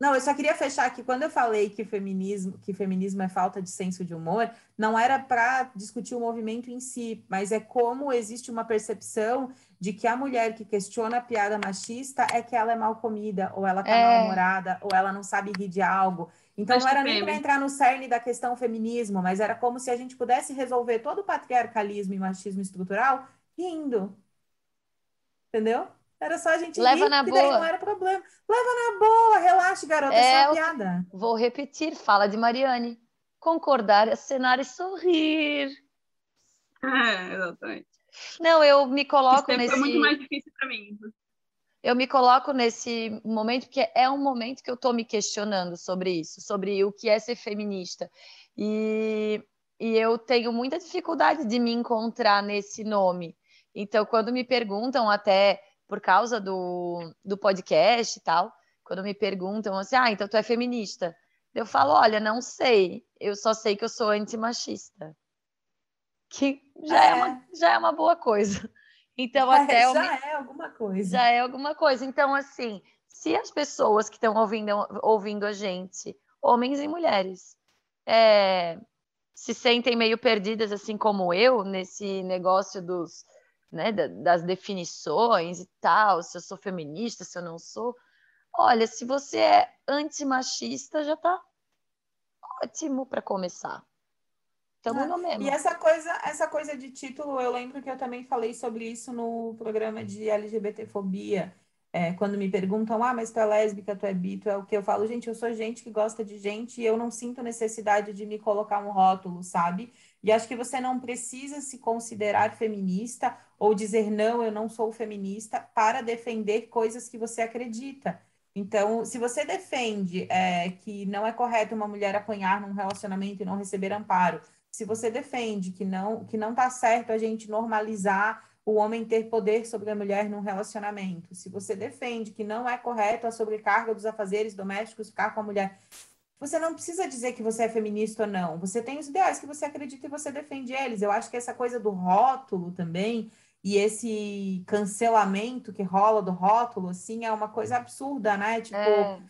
Não, eu só queria fechar aqui. Quando eu falei que feminismo, que feminismo é falta de senso de humor, não era para discutir o movimento em si, mas é como existe uma percepção de que a mulher que questiona a piada machista é que ela é mal comida, ou ela tá é... mal-humorada, ou ela não sabe rir de algo. Então Acho não era nem para entrar no cerne da questão feminismo, mas era como se a gente pudesse resolver todo o patriarcalismo e machismo estrutural rindo. Entendeu? Era só a gente Leva rir, na boa. não era problema. Leva na boa, relaxa, garota, é, é só piada. Vou repetir, fala de Mariane. Concordar, acenar e sorrir. É, exatamente. Não, eu me coloco Isso nesse. Foi muito mais difícil para mim. Eu me coloco nesse momento porque é um momento que eu estou me questionando sobre isso, sobre o que é ser feminista. E, e eu tenho muita dificuldade de me encontrar nesse nome. Então, quando me perguntam, até por causa do, do podcast e tal, quando me perguntam assim, ah, então tu é feminista? Eu falo, olha, não sei, eu só sei que eu sou antimachista que já é, é uma, já é uma boa coisa. Então, já até. É, já me... é alguma coisa. Já é alguma coisa. Então, assim, se as pessoas que estão ouvindo, ouvindo a gente, homens e mulheres, é, se sentem meio perdidas, assim como eu, nesse negócio dos, né, das definições e tal, se eu sou feminista, se eu não sou. Olha, se você é antimachista, já está ótimo para começar. Estamos no mesmo. E essa coisa, essa coisa de título, eu lembro que eu também falei sobre isso no programa de LGBTfobia. É, quando me perguntam, ah, mas tu é lésbica, tu é bi, tu é o que? Eu falo, gente, eu sou gente que gosta de gente e eu não sinto necessidade de me colocar um rótulo, sabe? E acho que você não precisa se considerar feminista ou dizer, não, eu não sou feminista, para defender coisas que você acredita. Então, se você defende é, que não é correto uma mulher apanhar num relacionamento e não receber amparo, se você defende que não que não está certo a gente normalizar o homem ter poder sobre a mulher num relacionamento, se você defende que não é correto a sobrecarga dos afazeres domésticos ficar com a mulher, você não precisa dizer que você é feminista ou não. Você tem os ideais que você acredita e você defende eles. Eu acho que essa coisa do rótulo também e esse cancelamento que rola do rótulo, assim, é uma coisa absurda, né? Tipo, é.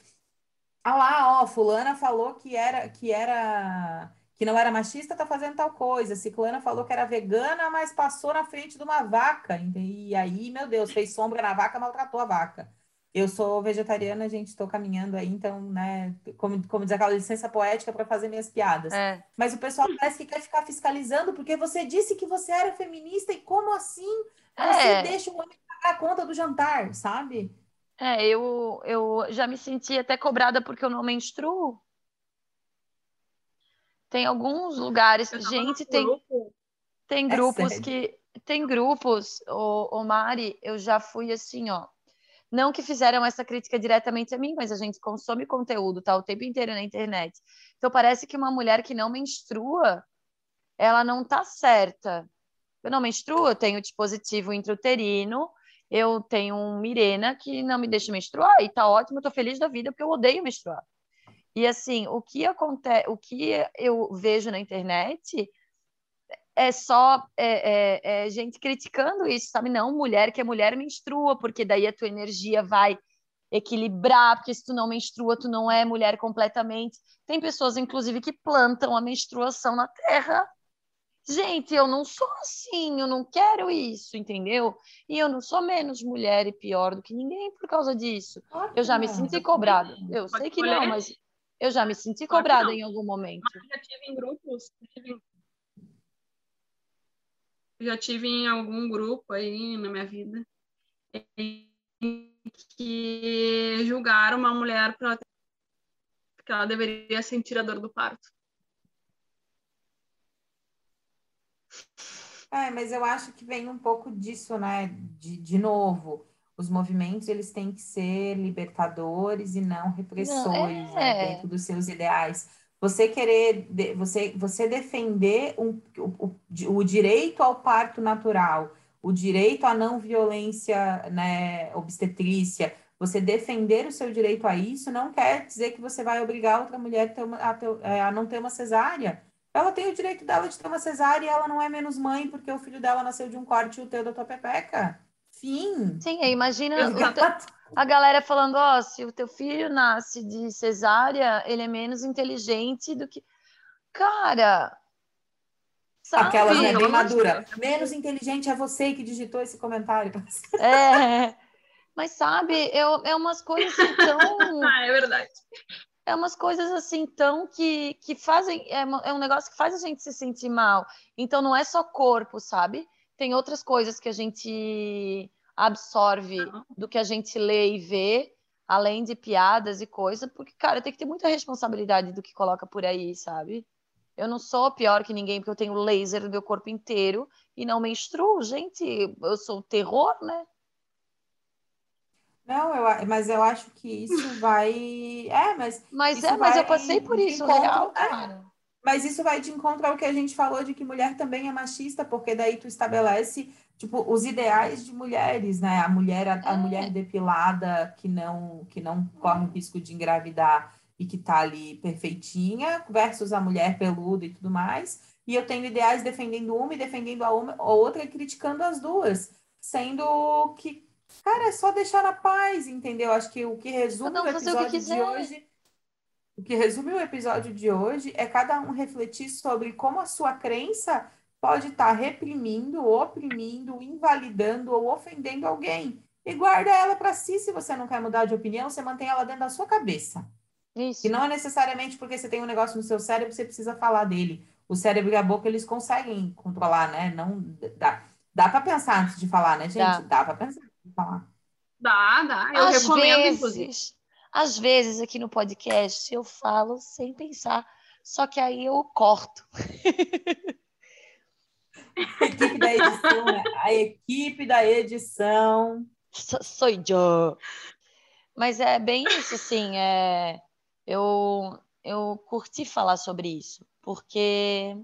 ah lá, ó, fulana falou que era que era que não era machista, tá fazendo tal coisa. Ciclana falou que era vegana, mas passou na frente de uma vaca. E aí, meu Deus, fez sombra na vaca, maltratou a vaca. Eu sou vegetariana, gente, estou caminhando aí, então, né, como, como diz aquela licença poética para fazer minhas piadas. É. Mas o pessoal parece que quer ficar fiscalizando, porque você disse que você era feminista e como assim você é. deixa o homem pagar a conta do jantar, sabe? É, eu, eu já me senti até cobrada porque eu não menstruo. Tem alguns lugares, gente, tem, tem é grupos é que. Tem grupos, o, o Mari, eu já fui assim, ó. Não que fizeram essa crítica diretamente a mim, mas a gente consome conteúdo, tá? O tempo inteiro na internet. Então parece que uma mulher que não menstrua, ela não tá certa. Eu não menstruo, eu tenho dispositivo intrauterino, eu tenho um Mirena que não me deixa menstruar e tá ótimo, eu tô feliz da vida porque eu odeio menstruar. E assim, o que acontece, o que eu vejo na internet é só é, é, é gente criticando isso, sabe? Não, mulher que é mulher menstrua, porque daí a tua energia vai equilibrar, porque se tu não menstrua, tu não é mulher completamente. Tem pessoas, inclusive, que plantam a menstruação na terra. Gente, eu não sou assim, eu não quero isso, entendeu? E eu não sou menos mulher e pior do que ninguém por causa disso. eu já me senti cobrada. Eu sei que não, mas eu já me senti cobrada em algum momento. Mas já tive em grupos. Já tive em algum grupo aí na minha vida que julgaram uma mulher para que ela deveria sentir a dor do parto. É, mas eu acho que vem um pouco disso, né? De, de novo, os movimentos eles têm que ser libertadores e não repressores não, é... né, dentro dos seus ideais. Você querer, você, você defender um, o, o, direito ao parto natural, o direito à não violência né, obstetrícia, você defender o seu direito a isso não quer dizer que você vai obrigar outra mulher a, ter uma, a, ter, é, a não ter uma cesárea. Ela tem o direito dela de ter uma cesárea e ela não é menos mãe porque o filho dela nasceu de um corte e o teu da tua pepeca. Fim. Sim, imagina a galera falando, ó, oh, se o teu filho nasce de cesárea, ele é menos inteligente do que. Cara. Sabe? Aquelas né, bem madura. Menos inteligente é você que digitou esse comentário. É. Mas sabe, eu, é umas coisas assim tão. ah, é verdade. É umas coisas assim tão que, que fazem. É, é um negócio que faz a gente se sentir mal. Então não é só corpo, sabe? Tem outras coisas que a gente absorve do que a gente lê e vê, além de piadas e coisas, porque, cara, tem que ter muita responsabilidade do que coloca por aí, sabe? Eu não sou pior que ninguém porque eu tenho laser no meu corpo inteiro e não menstruo. Gente, eu sou terror, né? Não, eu, mas eu acho que isso vai. É, mas. Mas é, mas eu passei por isso, real, é. cara. Mas isso vai de encontro ao que a gente falou de que mulher também é machista, porque daí tu estabelece tipo os ideais de mulheres, né? A mulher a, a é. mulher depilada que não que não corre o risco de engravidar e que tá ali perfeitinha versus a mulher peluda e tudo mais. E eu tenho ideais defendendo uma e defendendo a, uma, a outra e criticando as duas, sendo que cara, é só deixar na paz, entendeu? Acho que o que resume o episódio de hoje O que resume o episódio de hoje é cada um refletir sobre como a sua crença pode estar reprimindo, oprimindo, invalidando ou ofendendo alguém. E guarda ela para si se você não quer mudar de opinião, você mantém ela dentro da sua cabeça. Isso. E não é necessariamente porque você tem um negócio no seu cérebro, você precisa falar dele. O cérebro e a boca, eles conseguem controlar, né? Não dá, dá para pensar antes de falar, né, gente? Dá, dá para pensar antes de falar. Dá, dá. Eu às recomendo, vezes, inclusive. Às vezes aqui no podcast eu falo sem pensar, só que aí eu corto. A equipe da edição, né? a equipe da edição. Sou eu. Mas é bem isso, assim, é... eu, eu curti falar sobre isso, porque...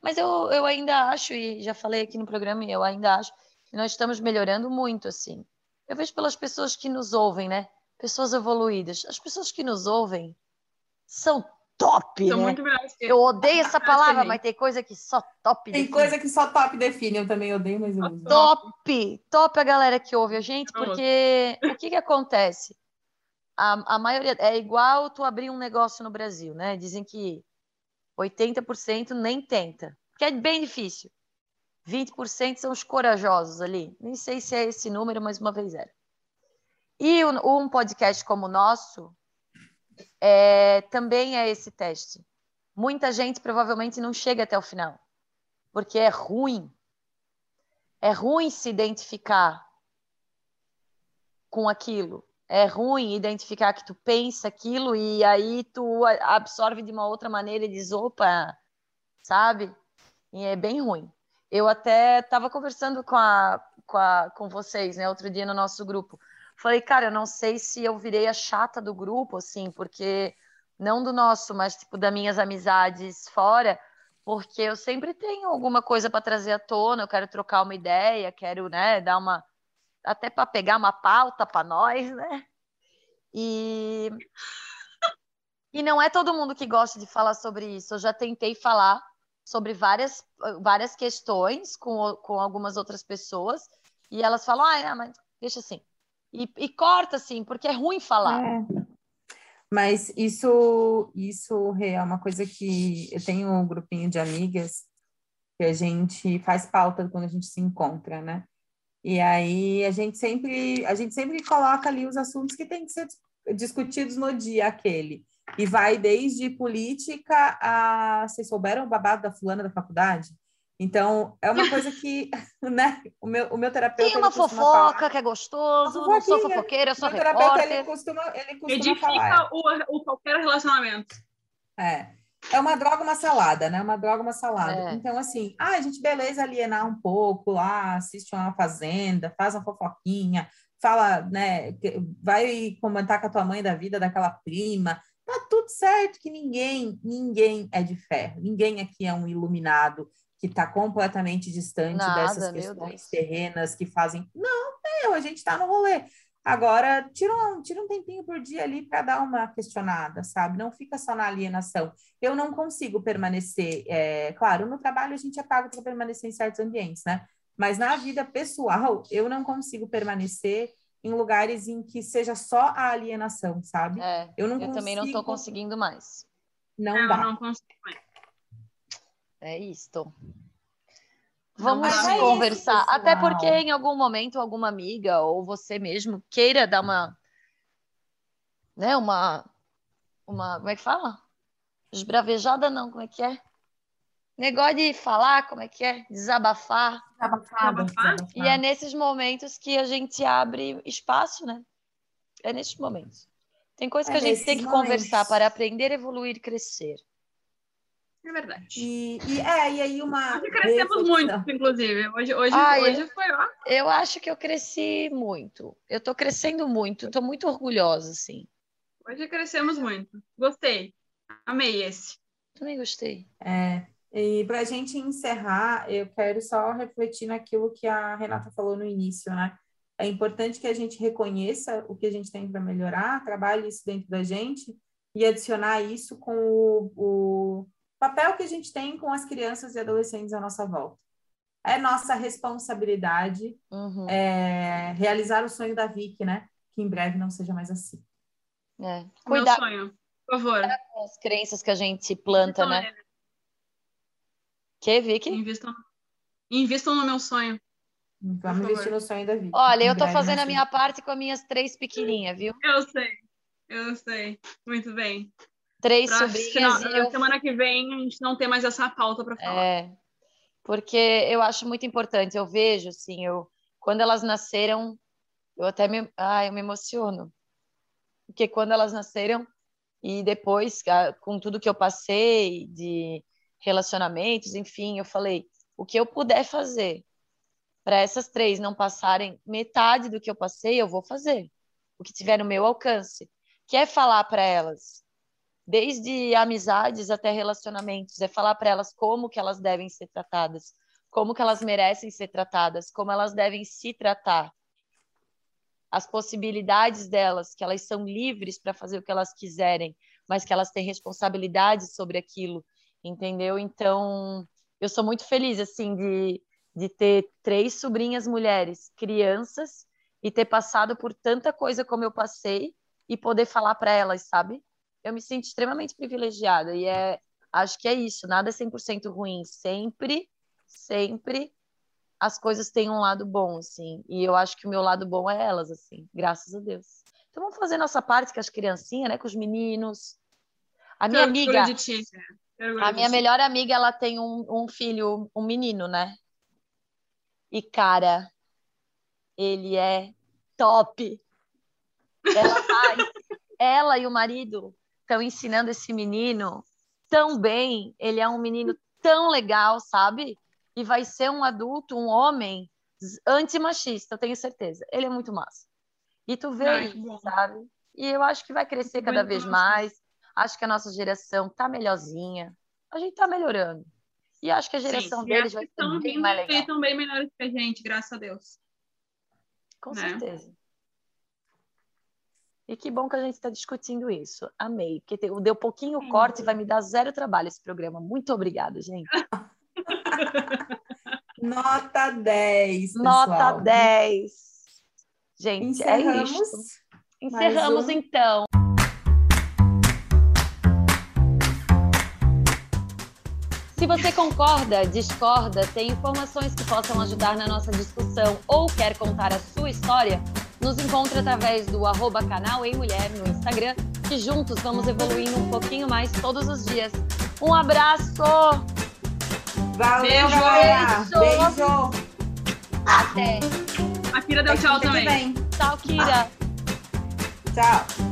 Mas eu, eu ainda acho, e já falei aqui no programa, eu ainda acho que nós estamos melhorando muito, assim. Eu vejo pelas pessoas que nos ouvem, né? Pessoas evoluídas. As pessoas que nos ouvem são top, São né? muito melhores que Eu odeio essa palavra, mas tem coisa que só top Tem define. coisa que só top define, eu também odeio, mas eu uso. Top! Top a galera que ouve a gente, porque o que que acontece? A, a maioria é igual tu abrir um negócio no Brasil, né? Dizem que 80% nem tenta, que é bem difícil. 20% são os corajosos ali. Nem sei se é esse número, mas uma vez era. E um, podcast como o nosso é, também é esse teste. Muita gente provavelmente não chega até o final, porque é ruim. É ruim se identificar com aquilo. É ruim identificar que tu pensa aquilo e aí tu absorve de uma outra maneira e diz, opa, sabe? E é bem ruim. Eu até estava conversando com, a, com, a, com vocês, né, outro dia no nosso grupo. Falei, cara, eu não sei se eu virei a chata do grupo, assim, porque não do nosso, mas tipo das minhas amizades fora, porque eu sempre tenho alguma coisa para trazer à tona, eu quero trocar uma ideia, quero, né, dar uma até para pegar uma pauta para nós, né? E e não é todo mundo que gosta de falar sobre isso. Eu já tentei falar sobre várias várias questões com, com algumas outras pessoas e elas falam, ah, mas deixa assim. E, e corta assim, porque é ruim falar. É. Mas isso, isso é uma coisa que eu tenho um grupinho de amigas que a gente faz pauta quando a gente se encontra, né? E aí a gente sempre, a gente sempre coloca ali os assuntos que têm que ser dis- discutidos no dia aquele. E vai desde política a. Vocês souberam o babado da fulana da faculdade? Então, é uma coisa que, né? O meu, o meu terapeuta. Tem uma costuma falar- fofoca que é gostoso, Uma não sou fofoqueira, eu sou meu terapeuta, ele costuma, ele costuma falar. Edifica o, o qualquer relacionamento. É. É uma droga, uma salada, né? Uma droga, uma salada. É. Então, assim, ah, a gente, beleza, alienar um pouco lá, assiste uma fazenda, faz uma fofoquinha, fala, né? Vai comentar com a tua mãe da vida daquela prima. Tá tudo certo que ninguém, ninguém é de ferro. Ninguém aqui é um iluminado que está completamente distante Nada, dessas questões terrenas que fazem. Não, meu, a gente está no rolê. Agora, tira um, tira um tempinho por dia ali para dar uma questionada, sabe? Não fica só na alienação. Eu não consigo permanecer. é, claro, no trabalho a gente é pago para permanecer em certos ambientes, né? Mas na vida pessoal, eu não consigo permanecer em lugares em que seja só a alienação, sabe? É, Eu não eu também não estou consigo- conseguindo mais. Não eu dá. não consigo. mais. É isto. Vamos é isso, conversar. Até pessoal. porque em algum momento alguma amiga ou você mesmo queira dar uma, né, uma, uma, como é que fala? Esbravejada não, como é que é? Negócio de falar, como é que é? Desabafar. Desabafar? desabafada. E é nesses momentos que a gente abre espaço, né? É nesses momentos. Tem coisa É que a gente tem que conversar momentos. para aprender, evoluir e crescer. É verdade. E, e, é, e aí uma. Hoje crescemos muito, inclusive. Hoje, hoje, Ai, hoje foi, ó. Eu acho que eu cresci muito. Eu tô crescendo muito. Tô muito orgulhosa, assim. Hoje crescemos muito. Gostei. Amei esse. Também gostei. É, e para a gente encerrar, eu quero só refletir naquilo que a Renata falou no início, né? É importante que a gente reconheça o que a gente tem para melhorar, trabalhe isso dentro da gente e adicionar isso com o, o papel que a gente tem com as crianças e adolescentes à nossa volta. É nossa responsabilidade Uhum. é, realizar o sonho da Vicky, né? Que em breve não seja mais assim. É. Meu Cuidar, sonho. Por favor. As crenças que a gente planta, Invistam né? nele. Que, Vicky? Invistam, invistam no meu sonho. Vamos investir no sonho da vida. Olha, eu tô fazendo a assim. minha parte com as minhas três pequenininhas, viu? Eu sei. Eu sei. Muito bem. Três Pra sobrinhas final- e eu semana que vem a gente não tem mais essa pauta para falar. É, porque eu acho muito importante. Eu vejo, assim, eu, quando elas nasceram, eu até me, ah, eu me emociono. Porque quando elas nasceram e depois, com tudo que eu passei de relacionamentos, enfim, eu falei, o que eu puder fazer para essas três não passarem metade do que eu passei, eu vou fazer. O que tiver no meu alcance. Que é falar para elas, desde amizades até relacionamentos, é falar para elas como que elas devem ser tratadas, como que elas merecem ser tratadas, como elas devem se tratar. As possibilidades delas, que elas são livres para fazer o que elas quiserem, mas que elas têm responsabilidade sobre aquilo, entendeu? Então, eu sou muito feliz assim de de ter três sobrinhas mulheres, crianças, e ter passado por tanta coisa como eu passei e poder falar para elas, sabe? Eu me sinto extremamente privilegiada e é, acho que é isso, nada é 100% ruim, sempre, sempre as coisas têm um lado bom, assim, e eu acho que o meu lado bom é elas, assim, graças a Deus. Então vamos fazer nossa parte com as criancinhas, né, com os meninos. A minha orgulho amiga, a minha melhor amiga, ela tem um, um filho, um menino, né? E, cara, ele é top. Ela, ela e o marido estão ensinando esse menino tão bem. Ele é um menino tão legal, sabe? E vai ser um adulto, um homem antimachista, eu tenho certeza. Ele é muito massa. E tu vê Ai, isso, bom. sabe? E eu acho que vai crescer cada vez massa. mais. Acho que a nossa geração tá melhorzinha. A gente tá melhorando. E acho que a geração Sim, deles vai ser bem mais legal. estão bem melhores que a gente, graças a Deus. Com né? certeza. E que bom que a gente está discutindo isso. Amei. Porque te- deu pouquinho Sim. corte, vai me dar zero trabalho esse programa. Muito obrigada, gente. Nota 10, Nota pessoal. 10. Gente, é Encerramos. isso. Encerramos um. então. Se você concorda, discorda, tem informações que possam ajudar na nossa discussão ou quer contar a sua história, nos encontre através do arroba canal em mulher no Instagram, que juntos vamos evoluindo um pouquinho mais todos os dias. Um abraço! Valeu, Beijo. galera. Beijo. Beijo. Até! A Kira deu Até tchau também. Tchau, Kira! Tchau.